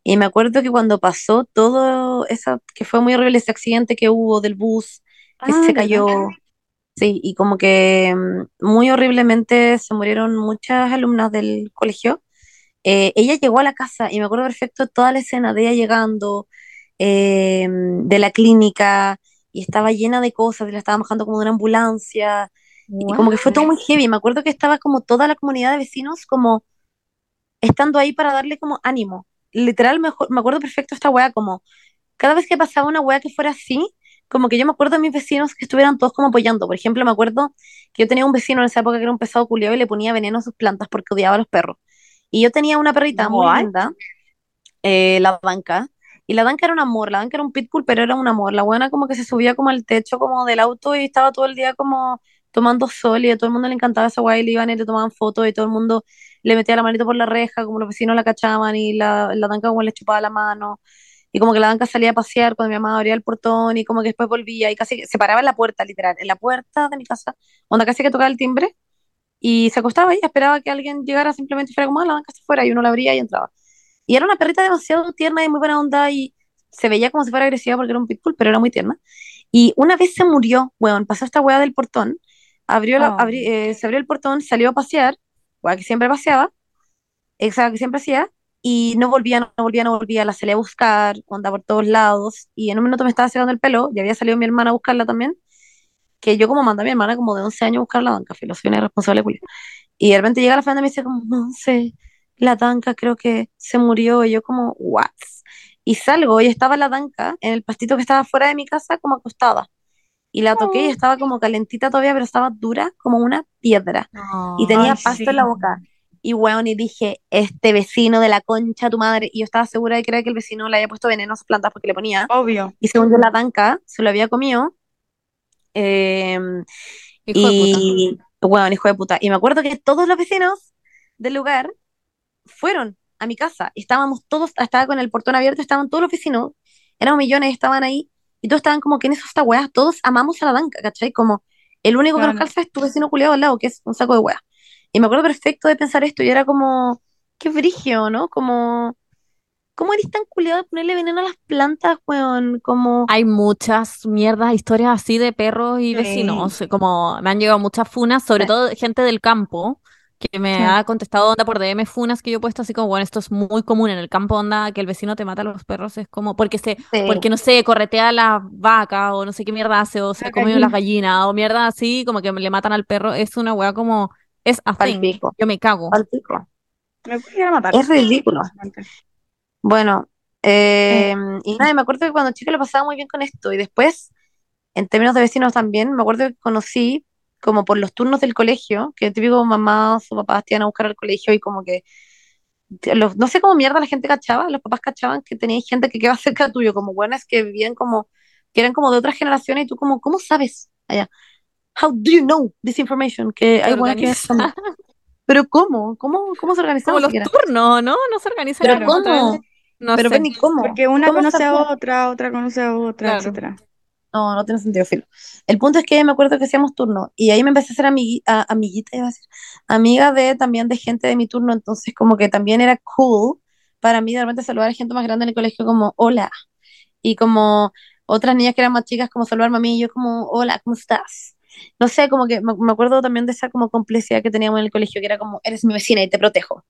y me acuerdo que cuando pasó todo eso, que fue muy horrible ese accidente que hubo del bus que Ah, se ¿verdad? cayó, sí, y como que mm, muy horriblemente se murieron muchas alumnas del colegio. Eh, ella llegó a la casa y me acuerdo perfecto toda la escena de ella llegando eh, de la clínica y estaba llena de cosas y la estaban bajando como de una ambulancia y como que fue todo muy heavy. Me acuerdo que estaba como toda la comunidad de vecinos como estando ahí para darle como ánimo. Literal, me, me acuerdo perfecto esta wea como cada vez que pasaba una wea que fuera así, como que yo me acuerdo de mis vecinos que estuvieran todos como apoyando. Por ejemplo, me acuerdo que yo tenía un vecino en esa época que era un pesado culiado y le ponía veneno a sus plantas porque odiaba a los perros. Y yo tenía una perrita muy linda, eh, la Danca, y la Danca era un amor, la Danca era un pitbull, pero era un amor. La buena como que se subía como al techo como del auto y estaba todo el día como tomando sol y a todo el mundo le encantaba esa guay, y le iban y le tomaban fotos y todo el mundo le metía la manito por la reja, como los vecinos la cachaban y la, la Danca como le chupaba la mano. Y como que la Danca salía a pasear cuando mi mamá abría el portón y como que después volvía y casi se paraba en la puerta, literal, en la puerta de mi casa, donde casi que tocaba el timbre y se acostaba y esperaba que alguien llegara simplemente fuera como, ah, la Danca se fuera y uno la abría y entraba. Y era una perrita demasiado tierna y muy buena onda y se veía como si fuera agresiva porque era un pitbull, pero era muy tierna. Y una vez se murió, weón, pasó esta weá del portón, abrió la, Oh. abrí- eh, se abrió el portón, salió a pasear, weá que siempre paseaba, esa que siempre hacía, y no volvía, no volvía, no volvía, la salía a buscar, onda por todos lados, y en un minuto me estaba secando el pelo, y había salido mi hermana a buscarla también, que yo como mandé a mi hermana como de 11 años a buscar la banca, filo, soy una irresponsable culia. Y de repente llega la Fernanda y me dice como, no sé, la tanca creo que se murió. Y yo como, what? Y salgo y estaba la tanca en el pastito que estaba fuera de mi casa como acostada. Y la toqué y Oh. estaba como calentita todavía, pero estaba dura como una piedra. Y tenía pasto sí. en la boca. Y weón, y dije, este vecino de la concha, tu madre. Y yo estaba segura de que era que el vecino le había puesto veneno a sus plantas porque le ponía. Obvio. Y según yo, la tanca se lo había comido. Em, Hijo de puta. y, hijo de puta. Y me acuerdo que todos los vecinos del lugar fueron a mi casa. Estábamos todos, estaba con el portón abierto, estaban todos los vecinos, éramos millones, estaban ahí. Y todos estaban como, ¿quién es esta weá? Todos amamos a la banca, ¿cachai? Como, el único que nos Claro. calza es tu vecino culiado al lado, que es un saco de weá. Y me acuerdo perfecto de pensar esto, y era como, qué brigio, ¿no? Como, ¿cómo eres tan culiado de ponerle veneno a las plantas, weón? Como, Hay muchas mierdas, historias así de perros y Sí. vecinos. Como me han llegado muchas funas, sobre Sí. todo gente del campo, que me Sí. ha contestado onda por DM funas que yo he puesto así como, bueno, esto es muy común en el campo, onda, que el vecino te mata a los perros, es como, porque se, sí, porque no sé, corretea a la vaca o no sé qué mierda hace, o se La come las gallina. gallinas, o mierda así, como que le matan al perro. Es una weá como, es a thing. palpico, Yo me cago. palpico. Me a matar. Es ridículo. Bueno, Eh, eh, y nada, me acuerdo que cuando chica lo pasaba muy bien con esto. Y después, en términos de vecinos también, me acuerdo que conocí como por los turnos del colegio, que típico mamás o papás te iban a buscar al colegio y como que, los, no sé cómo mierda la gente cachaba, los papás cachaban que tenías gente que quedaba cerca tuyo, como buenas que vivían como, que eran como de otras generaciones y tú como, ¿cómo sabes? Allá, how do you know this information? Que hay buenas que son- pero ¿cómo? ¿Cómo, cómo se Como organizaban los siquiera? turnos, ¿no? No se organizan Pero como ¿cómo? No Pero sé. Penny, ¿cómo? Porque una ¿Cómo conoce a otra, otra conoce a otra, Claro. etcétera. No, no tiene sentido, filo. El punto es que me acuerdo que hacíamos turno y ahí me empecé a amigui- a- amiguita, iba a decir, amiga de también de gente de mi turno, entonces como que también era cool para mí de repente saludar a gente más grande en el colegio como hola y como otras niñas que eran más chicas como saludarme a mí y yo como hola, ¿cómo estás? No sé, como que me, me acuerdo también de esa como complicidad que teníamos en el colegio, que era como eres mi vecina y te protejo.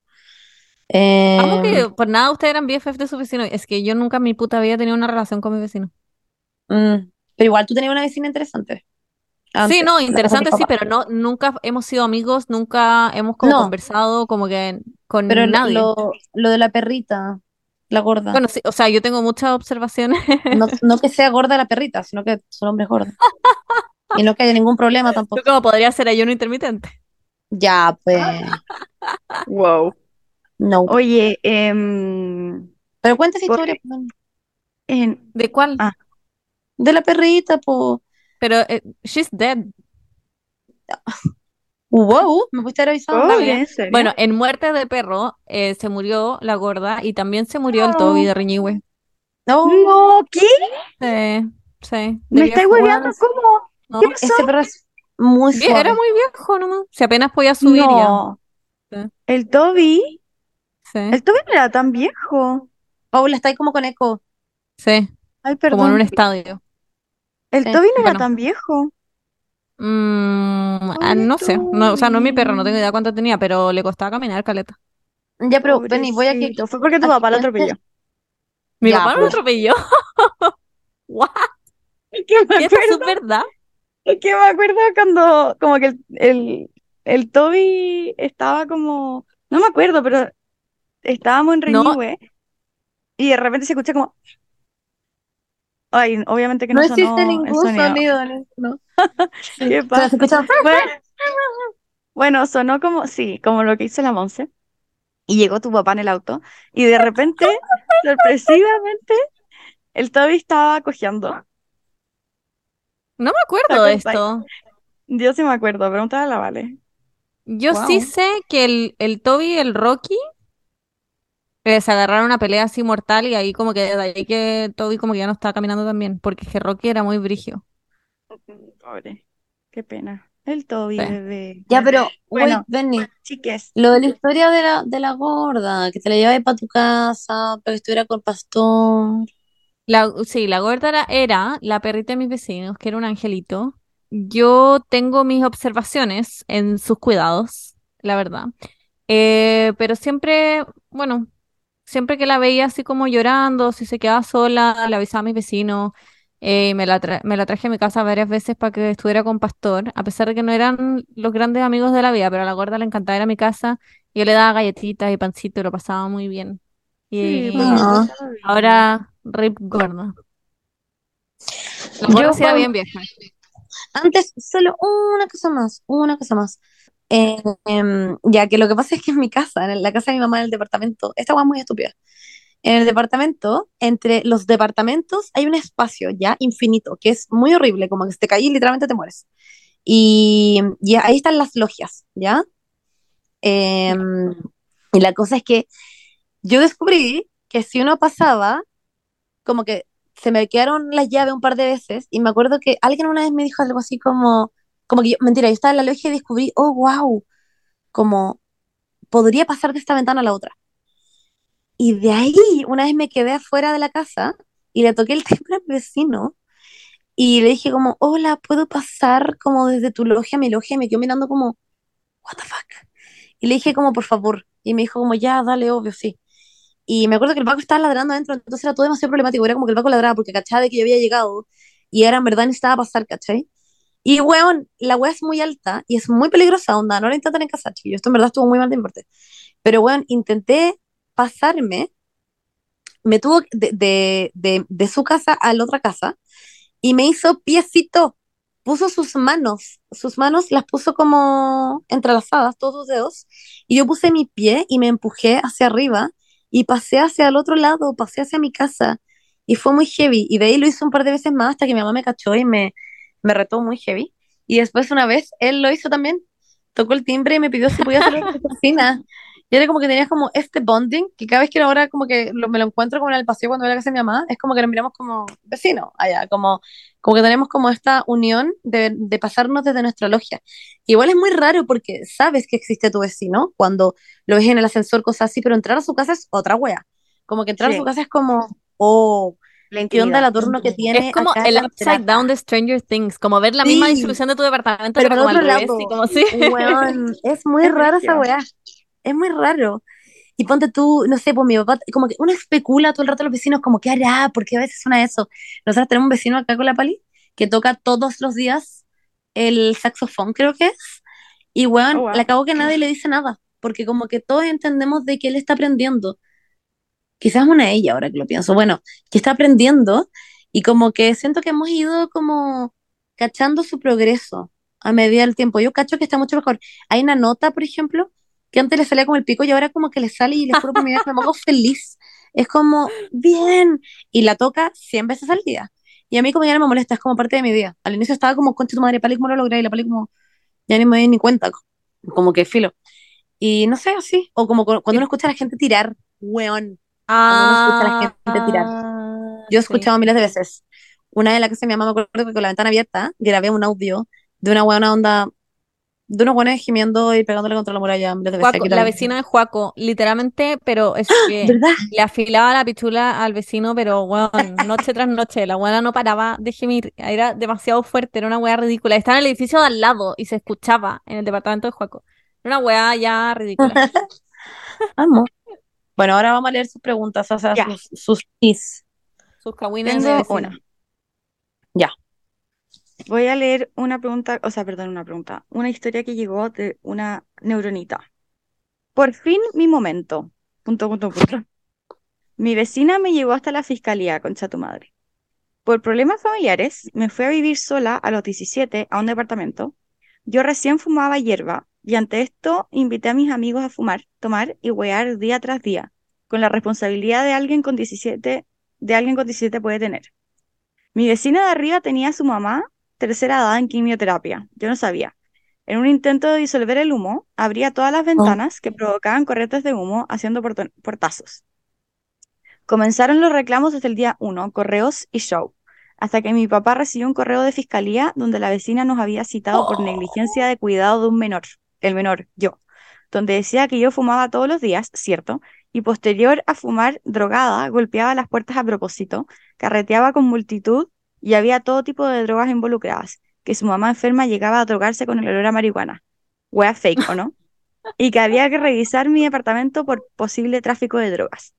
Eh, que por nada ustedes eran BFF de su vecino. Es que yo nunca en mi puta vida tenido una relación con mi vecino. mm, pero igual tú tenías una vecina interesante. Sí, no, interesante sí, pero no, nunca hemos sido amigos, nunca hemos como No, conversado como que con pero lo, nadie. lo, lo de la perrita, la gorda. Bueno, sí, o sea, yo tengo muchas observaciones. No, no que sea gorda la perrita, sino que son hombres gordos. Y no que haya ningún problema Yo tampoco. como podría ser ayuno intermitente. Ya, pues, Wow. no. Oye, em, Pero por- historia pues, en- ¿De cuál? Ah. De la perrita, pues. Pero eh, she's dead. Wow, me pudiste haber avisado. Oye, bien. ¿en serio? Bueno, en Muerte de Perro eh, se murió la gorda y también se murió el Toby de Reñigüe. No, No, ¿qué? Sí, sí. ¿Me estáis hueveando? ¿Cómo? No. ¿Qué pasó? ese perro es muy Vie- Era suave. muy viejo nomás. Si apenas podía subir ya. No. Sí. El Toby, Sí, el Toby no era tan viejo. Paula, está ahí como con eco. sí, Ay, como en un perdón. estadio. El Sí, Toby no era tan viejo. Mm, ah, no sé, no, o sea, no es mi perro, no tengo idea cuánto tenía, pero le costaba caminar, caleta. Ya, pero Benny, voy a que. Pobrecito. Fue porque tu papá lo atropelló. Mi Ya, papá no lo pues. atropelló. What? Es que me ¿Esto es verdad? es que me acuerdo cuando como que el, el, el Toby estaba como, no me acuerdo, pero estábamos en No. Reñigüe y de repente se escucha como, ay, obviamente que No no existe sonó el ningún sonido. sonido, ¿no? ¿Qué pasa? Bueno, bueno, sonó como, sí, como lo que hizo la Monse. Y llegó tu papá en el auto y de repente, sorpresivamente, el Toby estaba cojeando. No me acuerdo de esto. Yo sí me acuerdo, pregúntale a la Vale. Yo sí sé que el, el Toby y el Rocky eh, se agarraron una pelea así mortal y ahí como que de ahí que Toby como que ya no estaba caminando tan bien, porque es que Rocky era muy brigio. Pobre, qué pena. El Toby, Sí. bebé. Ya, pero, Bueno. Benny, Chiques. lo de la historia de la, de la gorda, que te la llevas para tu casa, para que estuviera con el pastor. La, sí, la gorda era, era la perrita de mis vecinos, que era un angelito. Yo tengo mis observaciones en sus cuidados, la verdad. Eh, pero siempre, bueno, siempre que la veía así como llorando, si se quedaba sola, le avisaba a mis vecinos. Eh, me, la tra- me la traje a mi casa varias veces para que estuviera con Pastor, a pesar de que no eran los grandes amigos de la vida, pero a la gorda le encantaba ir a mi casa. y Yo le daba galletitas y pancito y lo pasaba muy bien. Sí, Y está bien. ahora, rip gorda. La Yo, gorda sí era bueno, bien vieja. Antes, solo una cosa más, una cosa más. Eh, em, ya que lo que pasa es que en mi casa, en la casa de mi mamá en el departamento, esta hueá es muy estúpida. En el departamento, entre los departamentos, hay un espacio ya infinito, que es muy horrible, como que si te y literalmente te mueres. Y, y ahí están las logias, ¿ya? Em, y la cosa es que yo descubrí que si uno pasaba, como que se me quedaron las llaves un par de veces, y me acuerdo que alguien una vez me dijo algo así como, como que yo, mentira, yo estaba en la logia y descubrí, oh, wow, como podría pasar de esta ventana a la otra. Y de ahí, una vez me quedé afuera de la casa y le toqué el timbre al vecino y le dije como, hola, ¿puedo pasar como desde tu logia a mi logia? Y me quedó mirando como, what the fuck. Y le dije como, por favor. Y me dijo como, ya, dale, obvio, sí. Y me acuerdo que el Paco estaba ladrando adentro, entonces era todo demasiado problemático. Era como que el Paco ladraba porque cachaba de que yo había llegado y era en verdad necesitaba pasar, ¿cachai? Y weón, la wea es muy alta y es muy peligrosa, onda. No la intenten en casa, chiquillos. Esto en verdad estuvo muy mal de mi parte. Pero weón, intenté pasarme, me tuvo de, de, de, de su casa a la otra casa y me hizo piecito. Puso sus manos, sus manos las puso como entrelazadas, todos sus dedos, y yo puse mi pie y me empujé hacia arriba y pasé hacia el otro lado, pasé hacia mi casa y fue muy heavy. Y de ahí lo hizo un par de veces más hasta que mi mamá me cachó y me, me retó muy heavy. Y después una vez él lo hizo también, tocó el timbre y me pidió si podía hacer la cocina. Y era como que tenías como este bonding, que cada vez que ahora como que lo- me lo encuentro como en el paseo cuando voy a la casa de mi mamá, es como que nos miramos como vecinos allá, como, como que tenemos como esta unión de, de pasarnos desde nuestra logia. Igual es muy raro porque sabes que existe tu vecino cuando lo ves en el ascensor, cosas así, pero entrar a su casa es otra wea. Como que entrar a Sí. su casa es como, oh, ¿qué onda el adorno que tiene Es como acá el upside down de Stranger Things, como ver la misma Sí. distribución de tu departamento, Pero pero, como al otro revés, lado. y como si... Weón, es muy Es rara esa weá. Es muy raro. Y ponte tú, no sé, pues mi papá, como que uno especula todo el rato a los vecinos, como, ¿qué hará? ¿Por qué a veces suena eso? Nosotros tenemos un vecino acá con la Pali que toca todos los días el saxofón, creo que es. Y weón, Oh, wow. le acabo que nadie le dice nada, porque como que todos entendemos de que él está aprendiendo. Quizás una ella, ahora que lo pienso. Bueno, que está aprendiendo y como que siento que hemos ido como cachando su progreso a medida del tiempo. Yo cacho que está mucho mejor. Hay una nota, por ejemplo, que antes le salía como el pico y ahora como que le sale y le juro por mi vida que me pongo feliz. Es como, bien, y la toca 100 veces al día. Y a mí como ya no me molesta, es como parte de mi día. Al inicio estaba como, concha tu madre, Pali, ¿cómo lo logré? Y la Pali como, ya ni me doy ni cuenta, como que filo. Y no sé, así, o como cu- cuando uno escucha a la gente tirar, weón, cuando uno escucha a la gente tirar. Ah, Yo he sí. escuchado miles de veces. Una de las que se me llama, me acuerdo que con la ventana abierta grabé un audio de una buena onda, de unos buenos gimiendo y pegándole contra la muralla miles de veces. La vecina de Juaco, literalmente, pero es que ¿Verdad? le afilaba la pichula al vecino, pero bueno, noche tras noche, la buena no paraba de gemir, era demasiado fuerte, era una weá ridícula. Estaba en el edificio de al lado y se escuchaba en el departamento de Juaco. Era una weá ya ridícula. Amo. Bueno, ahora vamos a leer sus preguntas, o sea, Ya. sus, sus is. Sus cagüines de una. Ya. Voy a leer una pregunta, o sea, perdón, una pregunta, una historia que llegó de una neuronita. Por fin mi momento. Punto, punto, punto. Mi vecina me llevó hasta la fiscalía, concha tu madre. Por problemas familiares, me fui a vivir sola a los 17 a un departamento. Yo recién fumaba hierba y ante esto invité a mis amigos a fumar, tomar y huear día tras día, con la responsabilidad de alguien con 17, de alguien con 17 puede tener. Mi vecina de arriba tenía a su mamá tercera edad en quimioterapia. Yo no sabía. En un intento de disolver el humo, abría todas las ventanas que provocaban corrientes de humo haciendo portazos. Comenzaron los reclamos desde el día 1, correos y show, hasta que mi papá recibió un correo de fiscalía donde la vecina nos había citado por negligencia de cuidado de un menor, el menor, yo, donde decía que yo fumaba todos los días, cierto, y posterior a fumar drogada, golpeaba las puertas a propósito, carreteaba con multitud y había todo tipo de drogas involucradas, que su mamá enferma llegaba a drogarse con el olor a marihuana. Wea fake, ¿o no? Y que había que revisar mi departamento por posible tráfico de drogas.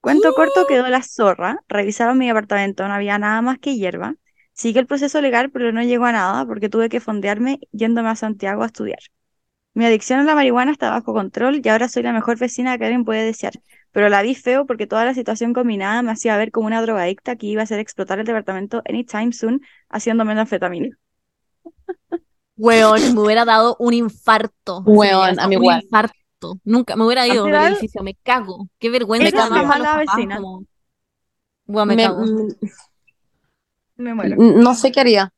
Cuento corto, quedó la zorra. Revisaron mi apartamento, no había nada más que hierba. Sigue el proceso legal, pero no llegó a nada porque tuve que fondearme yéndome a Santiago a estudiar. Mi adicción a la marihuana está bajo control y ahora soy la mejor vecina que alguien puede desear. Pero la vi feo porque toda la situación combinada me hacía ver como una drogadicta que iba a hacer explotar el departamento anytime soon haciéndome anfetamina. Weón, me hubiera dado un infarto. Weón, a mí un igual. infarto. Nunca, me hubiera ido del final, edificio, me cago. Qué vergüenza. Los mala papás, vecina. como- Weón, me, Me- cago. mm, Me muero. no sé qué haría.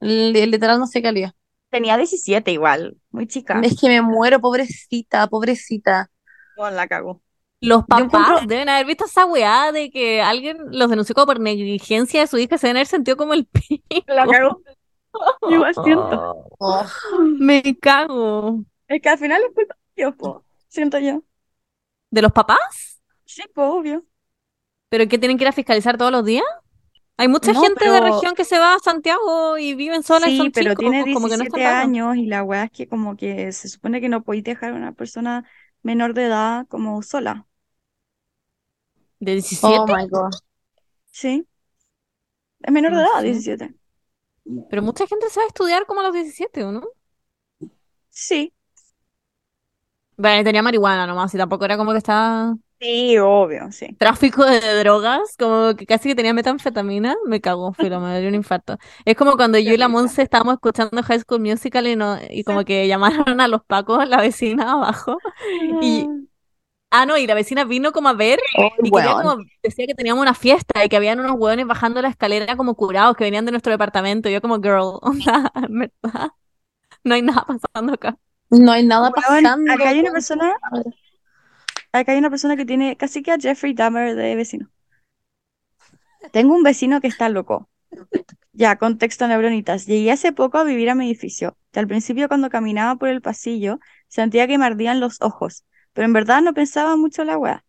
Li- Literal no sé qué haría. Tenía 17 igual, muy chica. Es que me muero, pobrecita, pobrecita. Con la cago. Los Yo papás encuentro- deben haber visto esa weá de que alguien los denunció como por negligencia de su hija, se deben haber sentido como el pico. La cago. Igual siento. Oh, Me cago. Es que al final es culpa de ellos, po. Siento yo. ¿De los papás? Sí, pues obvio. ¿Pero que tienen que ir a fiscalizar todos los días? Hay mucha No, gente de pero- región que se va a Santiago y viven sola y Sí, son pero chicos, tiene como que no es 17 tan raro. años y la weá es que como que se supone que no podéis dejar a una persona menor de edad como sola. ¿De oh 17? my God. Sí. Es menor de edad, sé. 17. Pero mucha gente se va a estudiar como a los 17, ¿o no? Sí. Bueno, tenía marihuana nomás y tampoco era como que estaba Sí, obvio, sí. tráfico de drogas, como que casi que tenía metanfetamina, me cagó, filo, me dio un infarto. Es como cuando yo y la. Monse estábamos escuchando High School Musical y, no, y como que llamaron a los pacos, la vecina abajo. Y, ah, no, y la vecina vino como a ver Oh, y quería como, decía que teníamos una fiesta y que habían unos hueones bajando la escalera como curados que venían de nuestro departamento. Y yo como, girl, onda, verdad, no hay nada pasando acá. No hay nada pasando. acá hay una persona, acá hay una persona que tiene casi que a Jeffrey Dahmer de vecino. Tengo un vecino que está loco. Ya, contexto neuronitas. Llegué hace poco a vivir a mi edificio. Y al principio cuando caminaba por el pasillo sentía que me ardían los ojos, pero en verdad no pensaba mucho la weá.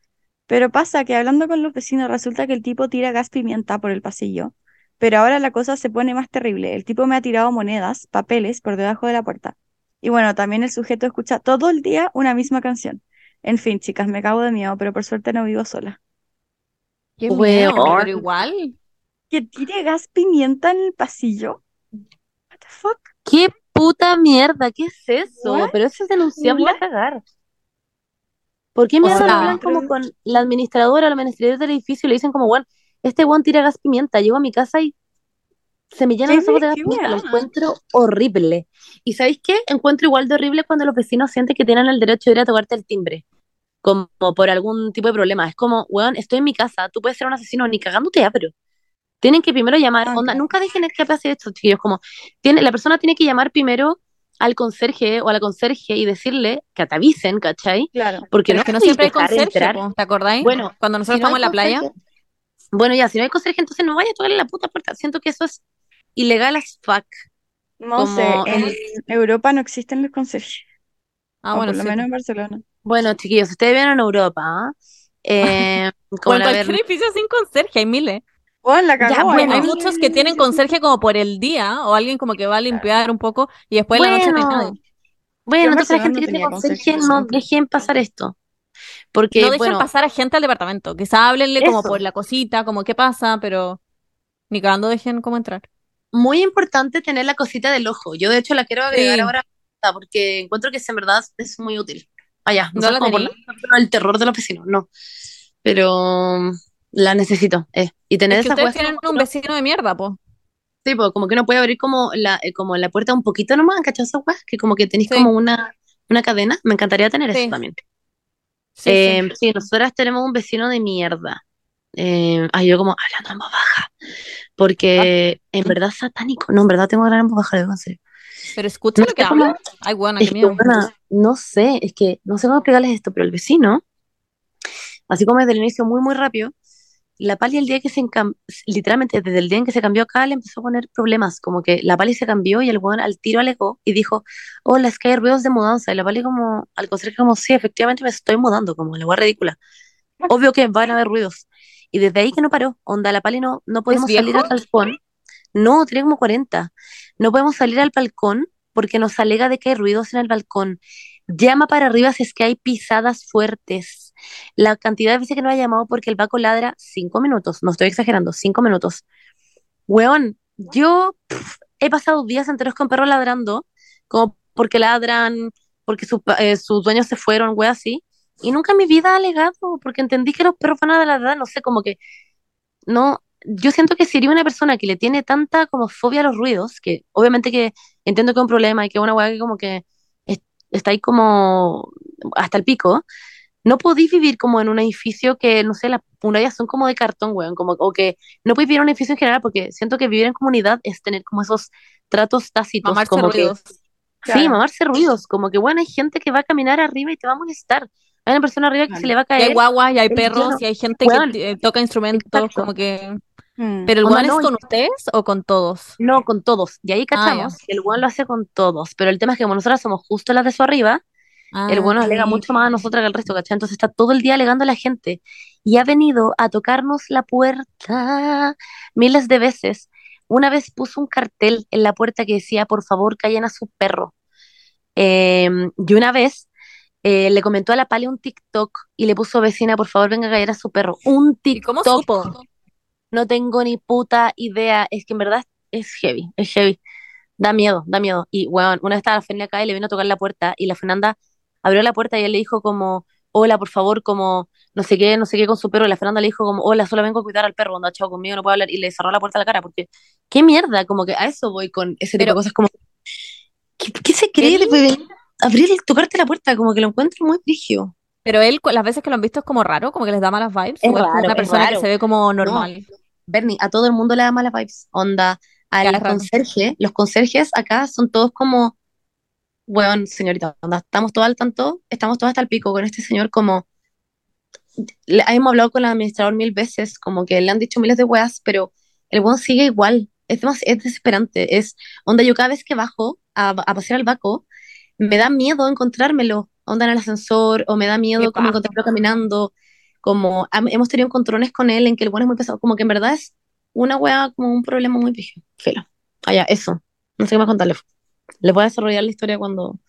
Pero pasa que hablando con los vecinos resulta que el tipo tira gas pimienta por el pasillo. Pero ahora la cosa se pone más terrible. El tipo me ha tirado monedas, papeles por debajo de la puerta. Y bueno, también el sujeto escucha todo el día una misma canción. En fin, chicas, me cago de miedo, pero por suerte no vivo sola. Qué miedo, pero igual. ¿Que tire gas pimienta en el pasillo? What the fuck? ¿Qué puta mierda? ¿Qué es eso? What? Pero eso es denunciable a cagar. ¿Por qué no hablan como con la administradora o la administradora del edificio y le dicen como, bueno, este weón tira gas pimienta, llego a mi casa y se me llenan ¿Qué los ojos de gas pimienta, lo encuentro horrible. ¿Y sabéis qué? Encuentro igual de horrible cuando los vecinos sienten que tienen el derecho de ir a tocarte el timbre, como por algún tipo de problema. Es como, weón, estoy en mi casa, tú puedes ser un asesino, ni cagándote pero tienen que primero llamar, Ah, onda, nunca dejen que pase esto, chiquillos, como, tiene, la persona tiene que llamar primero al conserje o a la conserje y decirle que te avisen, ¿cachai? Claro. Porque no es que no siempre hay conserje, entrar. ¿te acordáis? Bueno, Cuando nosotros si no estamos en la playa. Bueno, ya, si no hay conserje, entonces no vaya a tocarle la puta puerta. Siento que eso es ilegal as fuck. No sé, Como en el- Europa no existen los conserjes. Ah, o bueno, por lo sí. menos en Barcelona. Bueno, chiquillos, ustedes vienen en Europa, ¿ah? Eh, O como en la cualquier ver- edificio sin conserje, hay miles. Bueno, la Ya, cagó. bueno. Hay muchos que tienen conserje como por el día, o alguien como que va a limpiar un poco, y después en la noche no hay Bueno, bueno, entonces la gente no que tiene conserje, conserje, no dejen pasar esto. Porque, No dejen bueno, pasar a gente al departamento, quizás háblenle como Eso. por la cosita, como qué pasa, pero ni cagando dejen como entrar. muy importante tener la cosita del ojo. Yo, de hecho, la quiero agregar Sí. ahora porque encuentro que es, en verdad es muy útil. Ah, ya, ¿No sé la cómo tení? poner el terror de los vecinos, no. Pero mm, la necesito. eh. Y tener Es que esas ustedes tienen un vecino de mierda, po. Sí, pues, como que uno puede abrir como la, eh, como la puerta un poquito nomás, ¿cachai? Weas que como que tenéis Sí. como una, una cadena. Me encantaría tener Sí. eso también. Sí, Eh, sí. nosotras tenemos un vecino de mierda. Eh, ay, yo como hablando en voz baja. Porque en verdad satánico. No, en verdad tengo que hablar en voz baja, en serio. Pero escucha No lo que habla. Ay, bueno, Es qué miedo. buena, no sé, es que no sé cómo explicarles esto, pero el vecino, así como desde el inicio muy, muy rápido, la Pali el día que se literalmente desde el día en que se cambió acá, le empezó a poner problemas, como que la Pali se cambió y el weón al tiro alegó y dijo, hola, es que hay ruidos de mudanza, y la Pali como, al conserje como, sí, efectivamente me estoy mudando, como la weá ridícula. Obvio que van a haber ruidos. Y desde ahí que no paró, onda, la Pali no, no podemos salir al balcón. No, tiene como 40. No podemos salir al balcón porque nos alega de que hay ruidos en el balcón. Llama para arriba si es que hay pisadas fuertes. La cantidad de veces que no ha llamado porque el Paco ladra cinco minutos, no estoy exagerando, cinco minutos. Weón, yo he pasado días enteros con perros ladrando, como porque ladran, porque eh, sus dueños se fueron, weón, así. Y nunca en mi vida he alegado, porque entendí que los perros van a ladrar, no sé, como que no, yo siento que sería una persona que le tiene tanta como fobia a los ruidos, que obviamente que entiendo que es un problema y que es una weá que como que es- está ahí como hasta el pico, no podéis vivir como en un edificio que, no sé, las murallas son como de cartón, weón, como, o que no podéis vivir en un edificio en general, porque siento que vivir en comunidad es tener como esos tratos tácitos, Mamarse como que, ruidos. sí, mamarse ruidos, como que, bueno, hay gente que va a caminar arriba y te va a molestar, hay una persona arriba que se Claro. le va a Y hay caer, guaguas, y hay perros, y hay gente Weón, que eh, toca instrumentos, exacto. como que... Mm. ¿Pero el es no, y- con ustedes o con todos? No, con todos. Y ahí Ah, cachamos que el weón lo hace con todos. Pero el tema es que como nosotras somos justo las de su arriba, el weón nos alega Ah, mucho más a nosotras que al resto, ¿cachai? Entonces está todo el día alegando a la gente. Y ha venido a tocarnos la puerta miles de veces. Una vez puso un cartel en la puerta que decía, por favor, callen a su perro. Eh, y una vez eh, le comentó a la Pale un TikTok y le puso vecina, por favor, venga a callar a su perro. Un ¿Y cómo TikTok. supo? No tengo ni puta idea. Es que en verdad es heavy, es heavy. Da miedo, da miedo. Y, weón, una vez estaba la Fernanda acá y le vino a tocar la puerta y la Fernanda abrió la puerta y él le dijo como, hola, por favor, como, no sé qué, no sé qué con su perro. Y la Fernanda le dijo como, hola, solo vengo a cuidar al perro, cuando chao conmigo, no puedo hablar. Y le cerró la puerta a la cara porque, qué mierda, como que a eso voy con ese tipo Pero- de cosas, como, ¿qué, qué se cree de abrir tocarte la puerta? Como que lo encuentro muy frigio. Pero él, las veces que lo han visto es como raro, como que les da malas vibes, Es o es raro, una es persona que se ve como normal. Bernie, a todo el mundo le da malas vibes. Onda, al es raro. conserje, los conserjes acá son todos como, weón, señorita, onda, estamos todos al tanto, estamos todos hasta el pico con este señor como, le- hemos hablado con el administrador mil veces, como que le han dicho miles de weas, pero el weón sigue igual, es, demas- es desesperante, es, onda, yo cada vez que bajo a, a pasear al Baco, me da miedo encontrármelo, onda en el ascensor, o me da miedo Qué como paja. encontrarlo caminando, como hemos tenido encontrones con él en que el weón es muy pesado, como que en verdad es una wea como un problema muy brígido. Filo. Ah, ya, eso. No sé qué más contarle. Les voy a desarrollar la historia cuando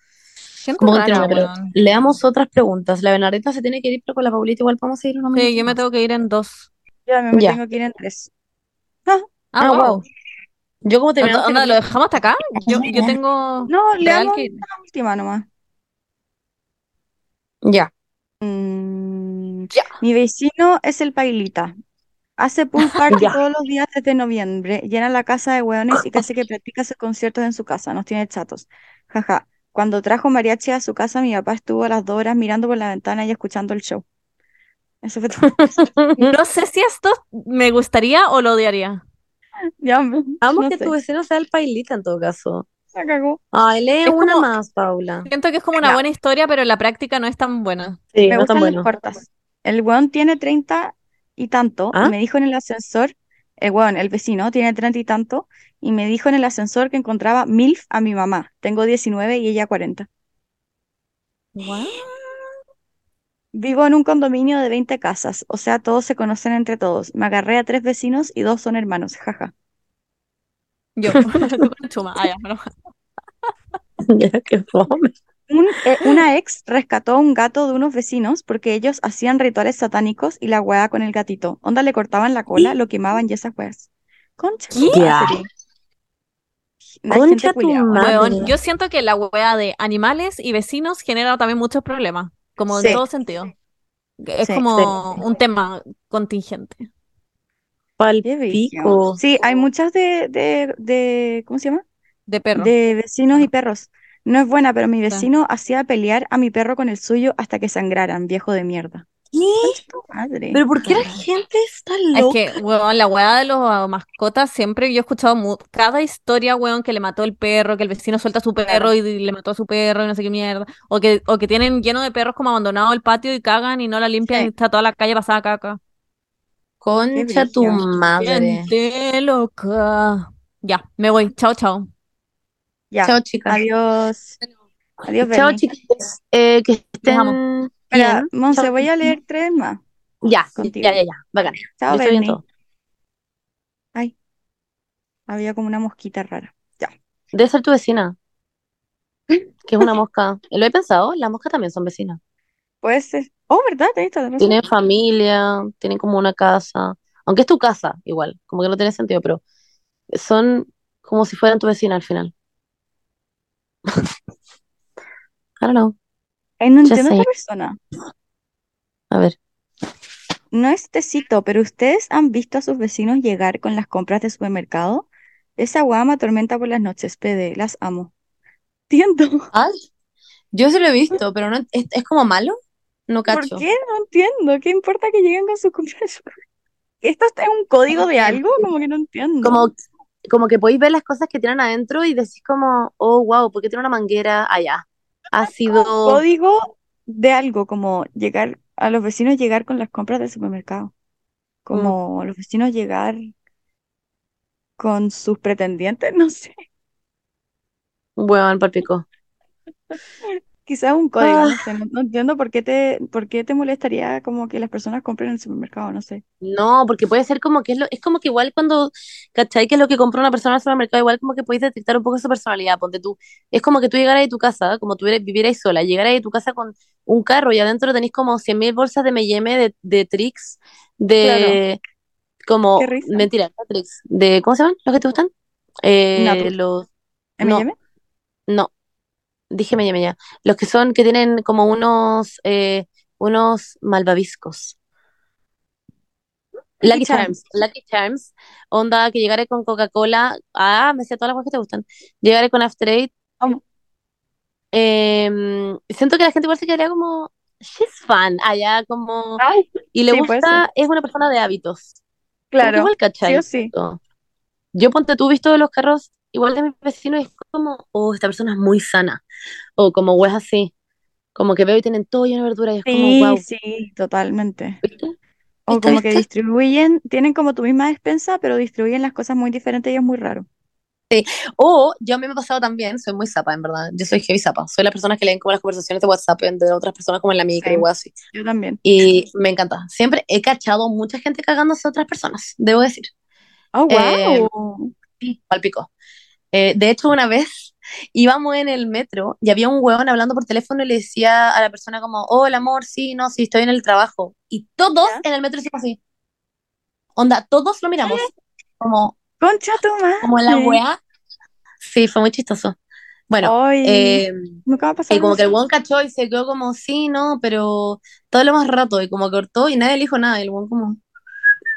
como rara, weón. leamos otras preguntas. La Bernardita se tiene que ir, pero con la Paulita igual podemos seguir unos Sí, yo me tengo que ir en dos. Yo a me Ya. tengo que ir en tres. Ah, Ah, wow. wow. Yo como Onda, ¿lo dejamos hasta acá? Yo, yo tengo No, que... la última nomás. Ya. Mm, Ya. Mi vecino es el Pailita. Hace pool party Ya. todos los días desde noviembre. Llena la casa de hueones y casi que practica sus conciertos en su casa. Nos tiene chatos. Jaja. Cuando trajo mariachi a su casa, mi papá estuvo a las dos horas mirando por la ventana y escuchando el show. Eso fue todo. No sé si esto me gustaría o lo odiaría. Ya, me- Vamos no que sé. tu vecino sea el pailita en todo caso. La cagó. Ay, lee Es una como- más, Paula. Siento que es como una Ya. buena historia, pero en la práctica no es tan buena. Sí, Me no tan gustan las cortas. El weón tiene treinta y tanto ¿Ah? y me dijo en el ascensor, el weón, el vecino, tiene treinta y tanto y me dijo en el ascensor que encontraba MILF a mi mamá. Tengo 19 y ella 40. Vivo en un condominio de 20 casas, o sea, todos se conocen entre todos. Me agarré a tres vecinos y dos son hermanos, jaja. Yo, chuma. Ah, ya, qué fome. Un- eh, una ex rescató a un gato de unos vecinos porque ellos hacían rituales satánicos y la weá con el gatito. Onda le cortaban la cola, lo quemaban y esas weas. Concha ¿Qué? Concha tu culiao. madre. Weón, yo siento que la wea de animales y vecinos genera también muchos problemas, como en Sí. todo sentido. Es Sí, como un tema contingente. Pal Qué brígido. pico. Sí, hay muchas de, de, de, ¿cómo se llama? De perro. De vecinos y perros. No es buena, pero mi Sí. vecino hacía pelear a mi perro con el suyo hasta que sangraran, viejo de mierda. ¿Qué? Concha tu madre. ¿Pero por qué la gente está Es loca? que, weón, la weá de los ah, mascotas, siempre yo he escuchado mu- cada historia, weón, que le mató el perro, que el vecino suelta a su perro y le mató a su perro y no sé qué mierda. O que, o que tienen lleno de perros como abandonado el patio y cagan y no la limpian Sí. y está toda la calle pasada caca. Concha tu madre. Gente loca. Ya, me voy. Chao, chao. Ya, Chao, chicas. adiós. Adiós, Chao, chicas. Eh, que estén. Espera. Monse, voy a leer tres más. Ya, contigo. ya, ya, ya. Bacán. Chao, Yo estoy todo. Ay, había como una mosquita rara. Ya. Debe ser tu vecina. Que es una mosca. ¿Lo he pensado? Las moscas también son vecinas. Puede ser. Oh, ¿verdad? Tienen familia, tienen como una casa. Aunque es tu casa, igual, como que no tiene sentido, pero son como si fueran tu vecina al final. I don't know. Ay, no entiendo a esta persona. A ver. No es tecito, pero ¿ustedes han visto a sus vecinos llegar con las compras de supermercado? Esa weá me atormenta por las noches, PD, las amo. Entiendo. Ay, yo sí lo he visto, pero no, es, es como malo. No ¿Por qué? No entiendo. ¿Qué importa que lleguen con sus compras? ¿Esto es un código de algo? Como que no entiendo. Como, como que podéis ver las cosas que tienen adentro y decís como, oh, wow, ¿por qué tiene una manguera allá? Ha sido... código de algo, como llegar a los vecinos llegar con las compras del supermercado. Como los vecinos llegar con sus pretendientes, no sé. Bueno, palpico. Quizás un código, Ah. no sé. No, no entiendo por qué te, por qué te molestaría como que las personas compren en el supermercado, no sé. No, porque puede ser como que es lo, es como que igual cuando, ¿cachai? Que es lo que compró una persona en el supermercado, igual como que podéis detectar un poco su personalidad, ponte tú. Es como que tú llegaras de tu casa, como tú vivieras sola, llegaras de tu casa con un carro y adentro tenéis como 100.000 bolsas de M&M, de, de Trix, de... Como, Qué risa. mentira, de, ¿cómo se llaman los que te gustan? Eh, los, no, ¿M&M? no, dije M&M ya. Los que son, que tienen como unos, eh, unos malvaviscos. Lucky Charms. Lucky Charms, onda que llegaré con Coca-Cola, ah, me sé todas las cosas que te gustan, llegaré con After Eight, em, siento que la gente igual se quedaría como, she's fun, allá como, Ay, y le sí, gusta, es una persona de hábitos, claro. igual, Sí o sí. Yo ponte tú visto los carros, igual de mis vecinos, es como, oh, esta persona es muy sana, o como, es así, como que veo y tienen todo lleno de verdura, y es como, Sí, wow, sí, totalmente. ¿viste? O ¿Viste, como que distribuyen, tienen como tu misma despensa, pero distribuyen las cosas muy diferentes y es muy raro. O yo a mí me ha pasado también, soy muy zapa, en verdad. Yo soy heavy zapa. Soy la persona que leen como las conversaciones de WhatsApp de otras personas como en la micro Sí. y así. Yo también. Y me encanta. Siempre he cachado mucha gente cagándose a otras personas, debo decir. Oh, Eh, wow. Sí, palpico. Eh, de hecho, una vez íbamos en el metro y había un huevón hablando por teléfono y le decía a la persona como, hola amor, sí, no, sí, estoy en el trabajo. Y todos ¿Ya? en el metro hicimos así. Onda, todos lo miramos. Como, Concha tu como la madre. weá. Sí, fue muy chistoso. Bueno, Ay, eh, nunca pasado y como que el weón cachó y se quedó como, sí, no, pero todo lo más rato y como cortó y nadie le dijo nada. El weón como,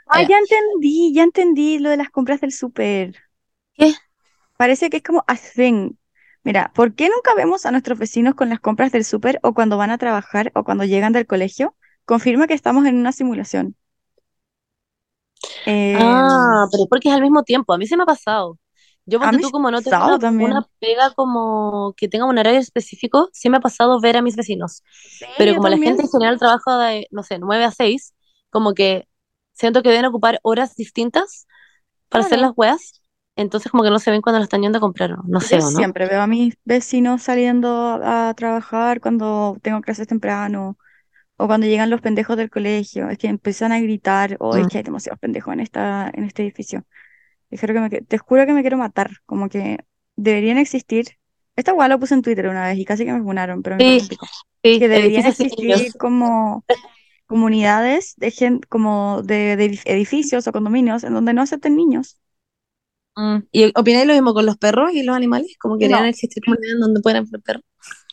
Ah, allá. ya entendí, ya entendí lo de las compras del súper. ¿Qué? Parece que es como a thing. Mira, ¿por qué nunca vemos a nuestros vecinos con las compras del súper o cuando van a trabajar o cuando llegan del colegio? Confirma que estamos en una simulación. Eh, Ah, pero es porque es al mismo tiempo. A mí se me ha pasado. Yo mí tú como no tengo una, una pega como que tenga un horario específico, sí me ha pasado ver a mis vecinos. Sí, Pero como la gente en general trabaja de, no sé, 9 a 6, como que siento que deben ocupar horas distintas para hacer las weas. Entonces como que no se ven cuando lo están yendo a comprar, ¿no? No sé, Yo ¿o no? siempre veo a mis vecinos saliendo a trabajar cuando tengo clases temprano o cuando llegan los pendejos del colegio. Es que empiezan a gritar, oh, es Mm. que hay demasiados pendejos en esta, en este edificio. Que me, te juro que me quiero matar. Como que deberían existir. Esta guay lo puse en Twitter una vez y casi que me funaron, pero Sí, sí, Que deberían existir como comunidades de gente, como de, de edificios o condominios en donde no acepten niños. Mm. ¿Y opináis lo mismo con los perros y los animales? Como que deberían No. existir comunidades donde puedan haber perros.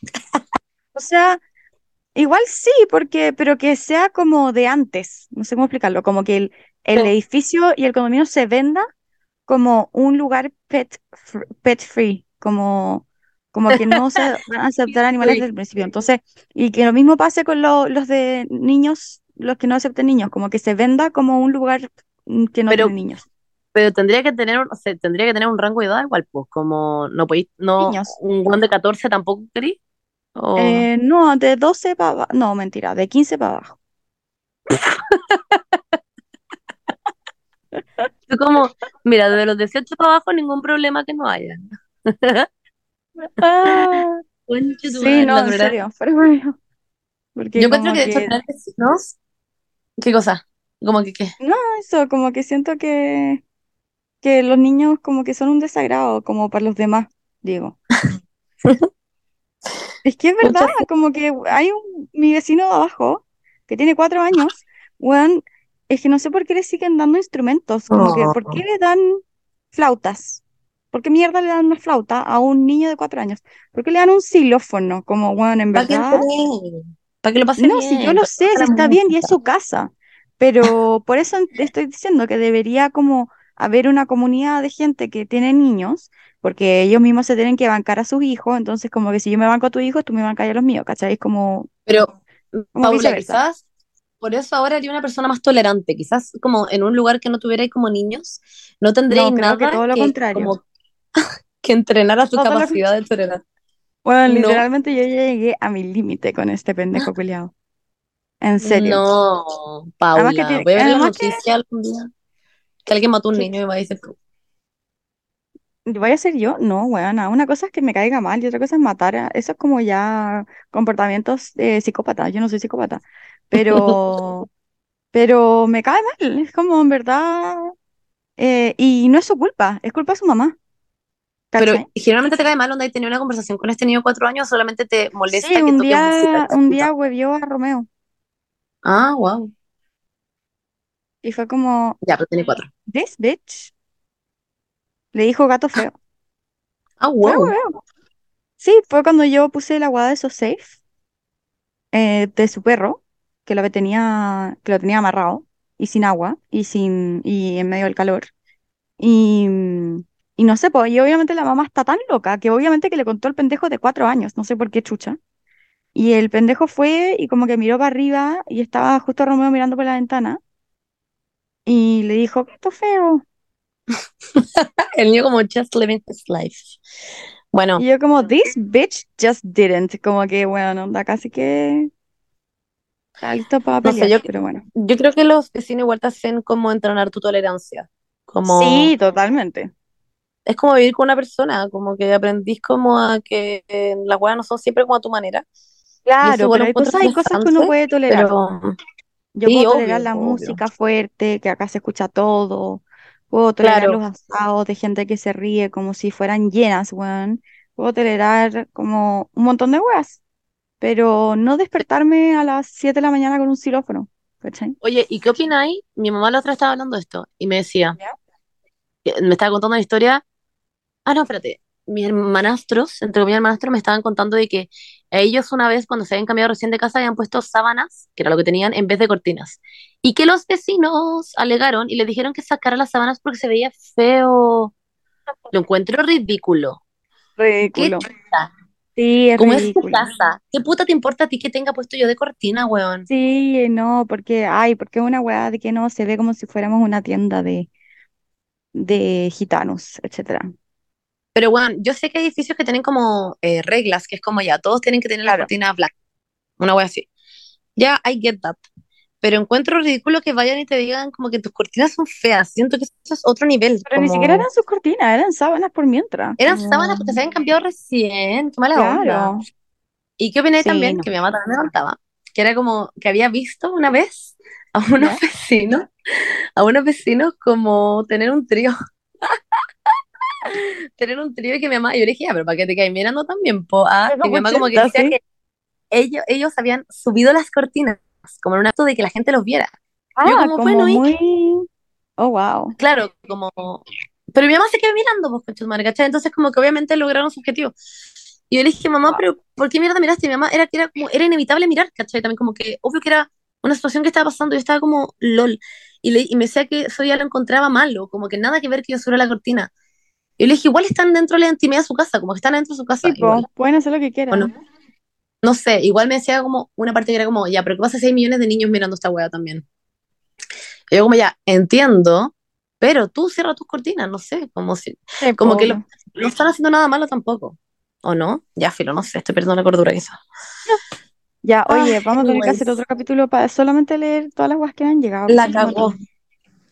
O sea, igual sí, porque, pero que sea como de antes, no sé cómo explicarlo, como que el, el Sí. edificio y el condominio se venda como un lugar pet, pet free, como, como que no se van a aceptar animales desde el principio. Entonces, y que lo mismo pase con lo- los de niños, los que no acepten niños, como que se venda como un lugar mm, que no Pero, tiene niños. Pero tendría que tener, un- o sea, tendría que tener un rango de edad igual, pues, como no podéis, no, Niños. un guan de 14 tampoco querí. O, Eh, no, de 12 para abajo, no, mentira, de 15 para abajo. tú como, mira, de los 18 para abajo ningún problema que no haya. Ah, Concha tu sí, madre, no, la en verdad. serio, pero bueno, porque Yo encuentro como que de hecho que, tener vecinos, ¿qué cosa? Como que qué. no, eso, como que siento que, que los niños como que son un desagrado, como para los demás, digo. Es que es verdad, como que hay un, mi vecino de abajo, que tiene cuatro años, weón, es que no sé por qué le siguen dando instrumentos, como que, ¿por qué le dan flautas? ¿Por qué mierda le dan una flauta a un niño de cuatro años? ¿Por qué le dan un xilófono? Como, weón, en Para que verdad. para que lo pase No, bien. si yo lo sé, si está bien y es su casa, pero por eso estoy diciendo que debería como haber una comunidad de gente que tiene niños, porque ellos mismos se tienen que bancar a sus hijos, entonces como que si yo me banco a tu hijo, tú me bancas a los míos, ¿cachai? Como, Pero, como Paula, quizás por eso ahora haría una persona más tolerante. Quizás como en un lugar que no tuvierais como niños, no tendríais No, creo que nada todo lo contrario. como que entrenar a lo capacidad de tolerar. Bueno, No. literalmente yo ya llegué a mi límite con este pendejo culiao. En serio. No, Además que Paula, tiene- voy a ver la que- noticia algún día. Que alguien mató a un niño y me va a decir, ¿Voy a ser yo? No, weona. Una cosa es que me caiga mal y otra cosa es matar. a- Eso es como ya comportamientos de psicópata. Yo no soy psicópata. Pero, pero me cae mal. Es como en verdad. eh, y no es su culpa, es culpa de su mamá. pero ¿Cachai? generalmente te cae mal donde hay tenido una conversación con este niño de cuatro años, solamente te molesta Sí, que un toques día, música. un día huevió a Romeo. Ah, wow. Y fue como, Ya, pero tiene cuatro. this bitch. Le dijo gato feo. Ah, Fue wow. Sí, fue cuando yo puse la guada de esos safe eh, de su perro, que lo tenía, que lo tenía amarrado y sin agua y sin y en medio del calor. Y, y no sé, pues, y obviamente la mamá está tan loca que obviamente que le contó el pendejo de cuatro años, no sé por qué chucha. Y el pendejo fue y como que miró para arriba y estaba justo Romeo mirando por la ventana y le dijo, gato feo. El niño como just living his life. Bueno, Y yo como, this bitch just didn't. Como que, bueno, onda casi que listo para No sé, pelear, yo- pero bueno. yo creo que los vecinos igual te hacen como entrenar tu tolerancia. Como, Sí, totalmente. es como vivir con una persona, como que aprendís como a que eh, las weas no son siempre como a tu manera. Claro, pero hay cosas, hay cosas que uno puede tolerar. pero Yo sí, puedo tolerar obvio, la obvio. música fuerte, que acá se escucha todo. Puedo tolerar Claro. los asados de gente que se ríe como si fueran llenas, weón. Puedo tolerar como un montón de weas. Pero no despertarme a las 7 de la mañana con un xilófono. ¿Cachai? Oye, ¿y qué opináis? Mi mamá la otra estaba hablando de esto y me decía, me estaba contando una historia. Ah, no, espérate. Mis hermanastros, entre comillas hermanastros, me estaban contando de que ellos una vez, cuando se habían cambiado recién de casa, habían puesto sábanas, que era lo que tenían, en vez de cortinas. Y que los vecinos alegaron y le dijeron que sacara las sábanas porque se veía feo. Lo encuentro ridículo. ¿Qué Ridículo. Sí, es ¿Cómo es tu casa? ¿Qué puta te importa a ti que tenga puesto yo de cortina, weón? Sí, no, porque, ay, porque es una weá de que no se ve como si fuéramos una tienda de, de gitanos, etcétera. Pero bueno, yo sé que hay edificios que tienen como eh, reglas, que es como ya, todos tienen que tener las Claro. cortinas black. Una wea así. Ya, I get that. Pero encuentro ridículo que vayan y te digan como que tus cortinas son feas. Siento que eso es otro nivel. Pero ni siquiera eran sus cortinas, eran sábanas por mientras. Eran sábanas porque se habían cambiado recién. Qué mala onda. Claro. Y qué opiné Sí, también, no. que mi mamá también me contaba, que era como que había visto una vez a unos vecinos, a unos vecinos como tener un trío. tener un trío y que mi mamá, yo le dije, pero para que te quedes mirando también, po, ah, y mi mamá como que decía sí. que ellos, ellos habían subido las cortinas, como en un acto de que la gente los viera. Yo Ah, como, como bueno, y- muy... Oh, wow. Claro, como... Pero mi mamá se quedó mirando, pues, concha tu madre, ¿cachai? Entonces como que obviamente lograron su objetivo. Y yo le dije, mamá, pero ¿por qué mierda miraste? Y mi mamá era que era como, era inevitable mirar, ¿cachai? También como que, obvio que era una situación que estaba pasando, yo estaba como, lol. Y, le, y me decía que eso ya lo encontraba malo, como que nada que ver que yo subiera la cortina. Y yo le dije, igual están dentro de la intimidad de su casa, como que están dentro de su casa. Sí, igual. pueden hacer lo que ¿O quieran. no? No sé, igual me decía como una parte que era como, ya, pero ¿qué pasa si hay millones de niños mirando esta wea también? Y yo como, ya, entiendo, pero tú cierra tus cortinas, no sé, como si, Sí, como que lo- no están haciendo nada malo tampoco. ¿O no? Ya, filo, no sé, estoy perdiendo la cordura quizás. Ya, oye, Ay, vamos a tener que hacer otro capítulo para solamente leer todas las guas que han llegado. La un cagó,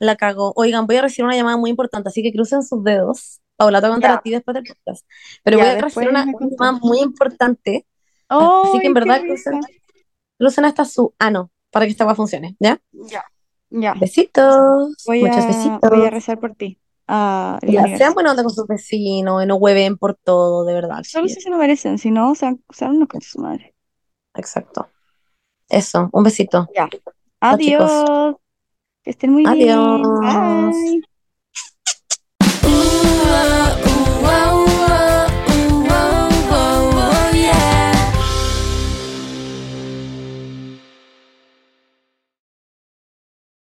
la cagó. Oigan, voy a recibir una llamada muy importante, así que crucen sus dedos. Paula, te voy a contar Ya. a ti después del podcast. Pero voy a recibir una, muy importante, así ¡Ay, que en verdad crucen, crucen hasta su ano para que esta agua funcione, ¿ya? Ya, ya. Besitos, Voy muchos a, besitos. voy a rezar por ti. la Ya, sean onda con sus vecinos y no hueven por todo, de verdad. Solo si se lo merecen, si no, sean, sean unos conchas su madre. Exacto. Eso, un besito. Ya. Adiós. Que estén muy bien. Adiós. Bye. love.